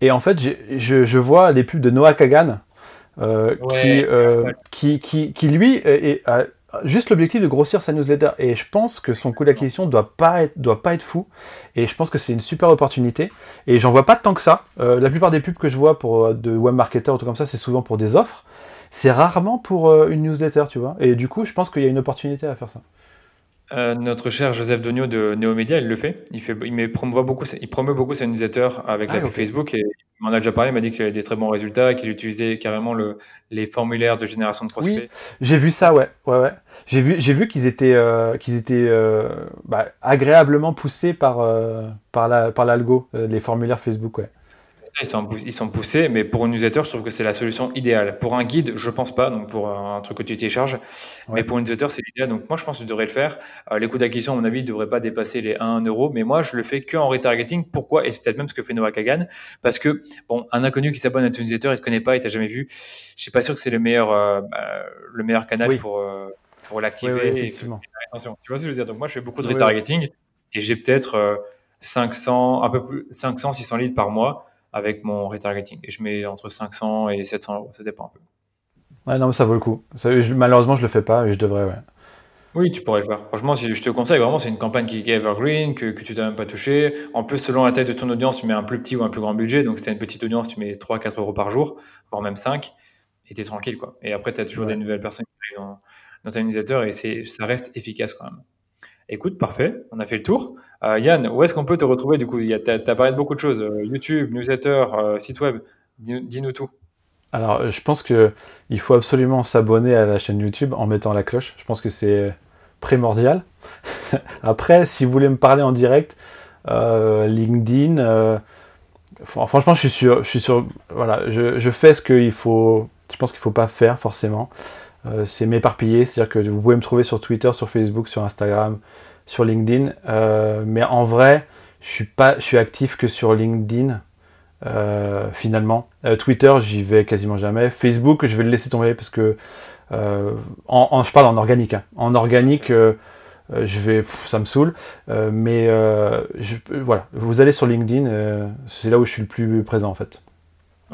Et en fait, je, je, vois les pubs de Noah Kagan, qui, qui, qui, lui, a juste l'objectif de grossir sa newsletter. Et je pense que son coût d'acquisition doit pas être, doit pas être fou. Et je pense que c'est une super opportunité. Et j'en vois pas tant que ça. la plupart des pubs que je vois pour de web marketer ou tout comme ça, c'est souvent pour des offres c'est rarement pour euh, une newsletter, tu vois. Et du coup, je pense qu'il y a une opportunité à faire ça. Euh, notre cher Joseph Donio de Neomedia, il le fait. Il, fait, il, promeut, beaucoup, il promeut beaucoup sa newsletter avec ah, Facebook et il m'en a déjà parlé. Il m'a dit qu'il avait des très bons résultats, qu'il utilisait carrément le, les formulaires de génération de prospects. Oui, j'ai vu ça, ouais. ouais, ouais. J'ai vu, j'ai vu qu'ils étaient, euh, qu'ils étaient bah, agréablement poussés par, par, la, par l'algo, les formulaires Facebook, ouais ils sont, ils sont poussés, mais pour une newsletter, je trouve que c'est la solution idéale. Pour un guide, je pense pas, donc pour un truc que tu télécharges, mais pour une newsletter, c'est l'idéal. Donc moi, je pense que tu devrais le faire. Euh, les coûts d'acquisition, à mon avis, ne devraient pas dépasser les 1 euro, mais moi, je le fais que en retargeting. Pourquoi? Et c'est peut-être même ce que fait Noah Kagan, parce que bon, un inconnu qui s'abonne à ton newsletter, il te connaît pas, il t'a jamais vu. Je suis pas sûr que c'est le meilleur, euh, bah, le meilleur canal pour euh, pour l'activer. Oui, tu vois ce que je veux dire? Donc moi, je fais beaucoup de retargeting et j'ai peut-être 500, un peu plus 500, 600 leads par mois avec mon retargeting. Et je mets entre 500 et 700 euros, ça dépend un peu. Ouais, non, mais ça vaut le coup. malheureusement, je le fais pas et je devrais, ouais. Oui, tu pourrais le faire. Franchement, si je te conseille, vraiment, c'est une campagne qui est evergreen, que, que tu t'as même pas touché. En plus, selon la taille de ton audience, tu mets un plus petit ou un plus grand budget. Donc, si tu as une petite audience, tu mets 3-4 euros par jour, voire même 5, et tu es tranquille, quoi. Et après, tu as toujours des nouvelles personnes qui arrivent dans, dans ton newsletter et ça reste efficace quand même. Écoute, parfait, on a fait le tour. Euh, Yann, où est-ce qu'on peut te retrouver du coup? Tu as, parlé de beaucoup de choses, euh, YouTube, newsletter, euh, site web. Dis-nous tout. Alors, je pense qu'il faut absolument s'abonner à la chaîne YouTube en mettant la cloche. Je pense que c'est primordial. Après, si vous voulez me parler en direct, LinkedIn, franchement, je suis sûr, je suis sûr, voilà, je fais ce qu'il faut, je pense qu'il ne faut pas faire forcément. Euh, c'est m'éparpiller, c'est-à-dire que vous pouvez me trouver sur Twitter, sur Facebook, sur Instagram, sur LinkedIn, euh, mais en vrai, je suis pas, je suis actif que sur LinkedIn. Euh, finalement, Twitter, j'y vais quasiment jamais. Facebook, je vais le laisser tomber parce que en, je parle en organique. Hein. En organique, je vais, ça me saoule. mais voilà, vous allez sur LinkedIn, c'est là où je suis le plus présent en fait.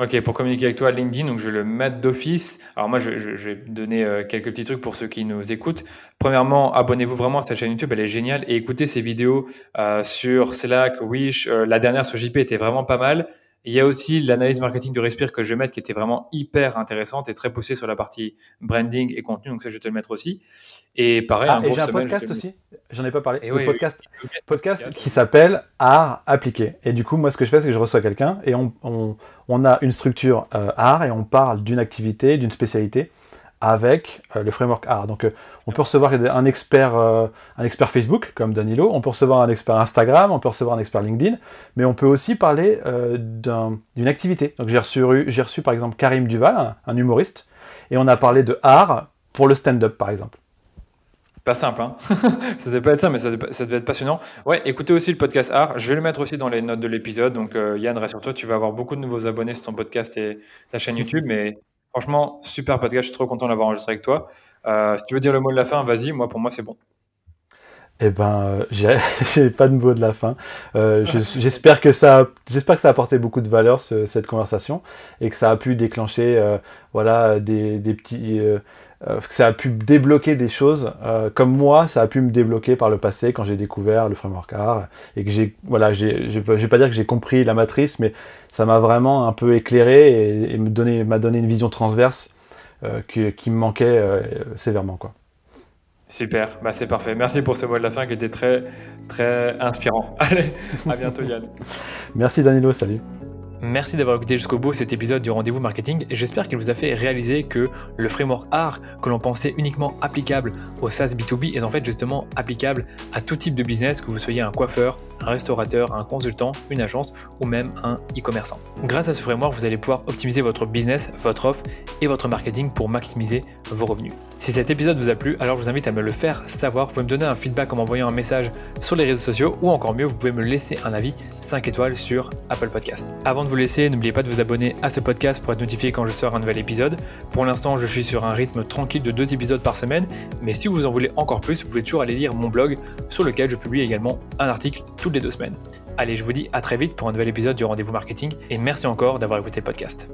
Ok, pour communiquer avec toi, LinkedIn, donc je vais le mettre d'office. Alors moi, je, vais donner euh, quelques petits trucs pour ceux qui nous écoutent. Premièrement, abonnez-vous vraiment à cette chaîne YouTube, elle est géniale. Et écoutez ces vidéos euh, sur Slack, Wish. Euh, la dernière sur JP était vraiment pas mal. Il y a aussi l'analyse marketing du Respire que je vais mettre qui était vraiment hyper intéressante et très poussée sur la partie branding et contenu. Donc ça, je vais te le mettre aussi. Et pareil, ah, un, et j'ai un podcast aussi. J'en ai pas parlé. Et podcast, podcast qui s'appelle Art appliqué. Et du coup, moi, ce que je fais, c'est que je reçois quelqu'un et on, on, on, a une structure euh, art et on parle d'une activité, d'une spécialité avec euh, le framework art. Donc euh, on peut recevoir un expert, euh, un expert Facebook comme Danilo, on peut recevoir un expert Instagram, on peut recevoir un expert LinkedIn, mais on peut aussi parler d'une activité. Donc j'ai reçu, reçu par exemple Karim Duval, un, humoriste, et on a parlé de art pour le stand-up par exemple. Pas simple, hein ça devait pas être ça, mais ça devait, être passionnant. Ouais, écoutez aussi le podcast Art. Je vais le mettre aussi dans les notes de l'épisode. Donc, Yann, rassure-toi, tu vas avoir beaucoup de nouveaux abonnés sur ton podcast et ta chaîne YouTube. Mais Franchement, super podcast. Je suis trop content d'avoir enregistré avec toi. Euh, si tu veux dire le mot de la fin, vas-y. Moi, pour moi, c'est bon. Eh ben, j'ai pas de mot de la fin. Euh, j'espère que ça, j'espère que ça a apporté beaucoup de valeur cette conversation et que ça a pu déclencher, euh, voilà, des, des petits, que ça a pu débloquer des choses. comme moi, ça a pu me débloquer par le passé quand j'ai découvert le framework art et que j'ai, voilà, j'ai, je vais pas dire que j'ai compris la matrice, mais ça m'a vraiment un peu éclairé et, me donné, m'a donné une vision transverse euh, qui, me manquait euh, sévèrement. Quoi. Super, bah c'est parfait. Merci pour ce mot de la fin qui était très, très inspirant. Allez, à bientôt Yann. Merci Danilo, salut. Merci d'avoir écouté jusqu'au bout cet épisode du rendez-vous marketing et j'espère qu'il vous a fait réaliser que le framework art que l'on pensait uniquement applicable au SaaS B2B est en fait justement applicable à tout type de business, que vous soyez un coiffeur, un restaurateur, un consultant, une agence ou même un e-commerçant. Grâce à ce framework, vous allez pouvoir optimiser votre business, votre offre et votre marketing pour maximiser vos revenus. Si cet épisode vous a plu, alors je vous invite à me le faire savoir. Vous pouvez me donner un feedback en m'envoyant un message sur les réseaux sociaux ou encore mieux, vous pouvez me laisser un avis 5 étoiles sur Apple Podcast. Avant vous laisser, n'oubliez pas de vous abonner à ce podcast pour être notifié quand je sors un nouvel épisode. Pour l'instant, je suis sur un rythme tranquille de deux épisodes par semaine, mais si vous en voulez encore plus, vous pouvez toujours aller lire mon blog sur lequel je publie également un article toutes les deux semaines. Allez, je vous dis à très vite pour un nouvel épisode du Rendez-vous Marketing et merci encore d'avoir écouté le podcast.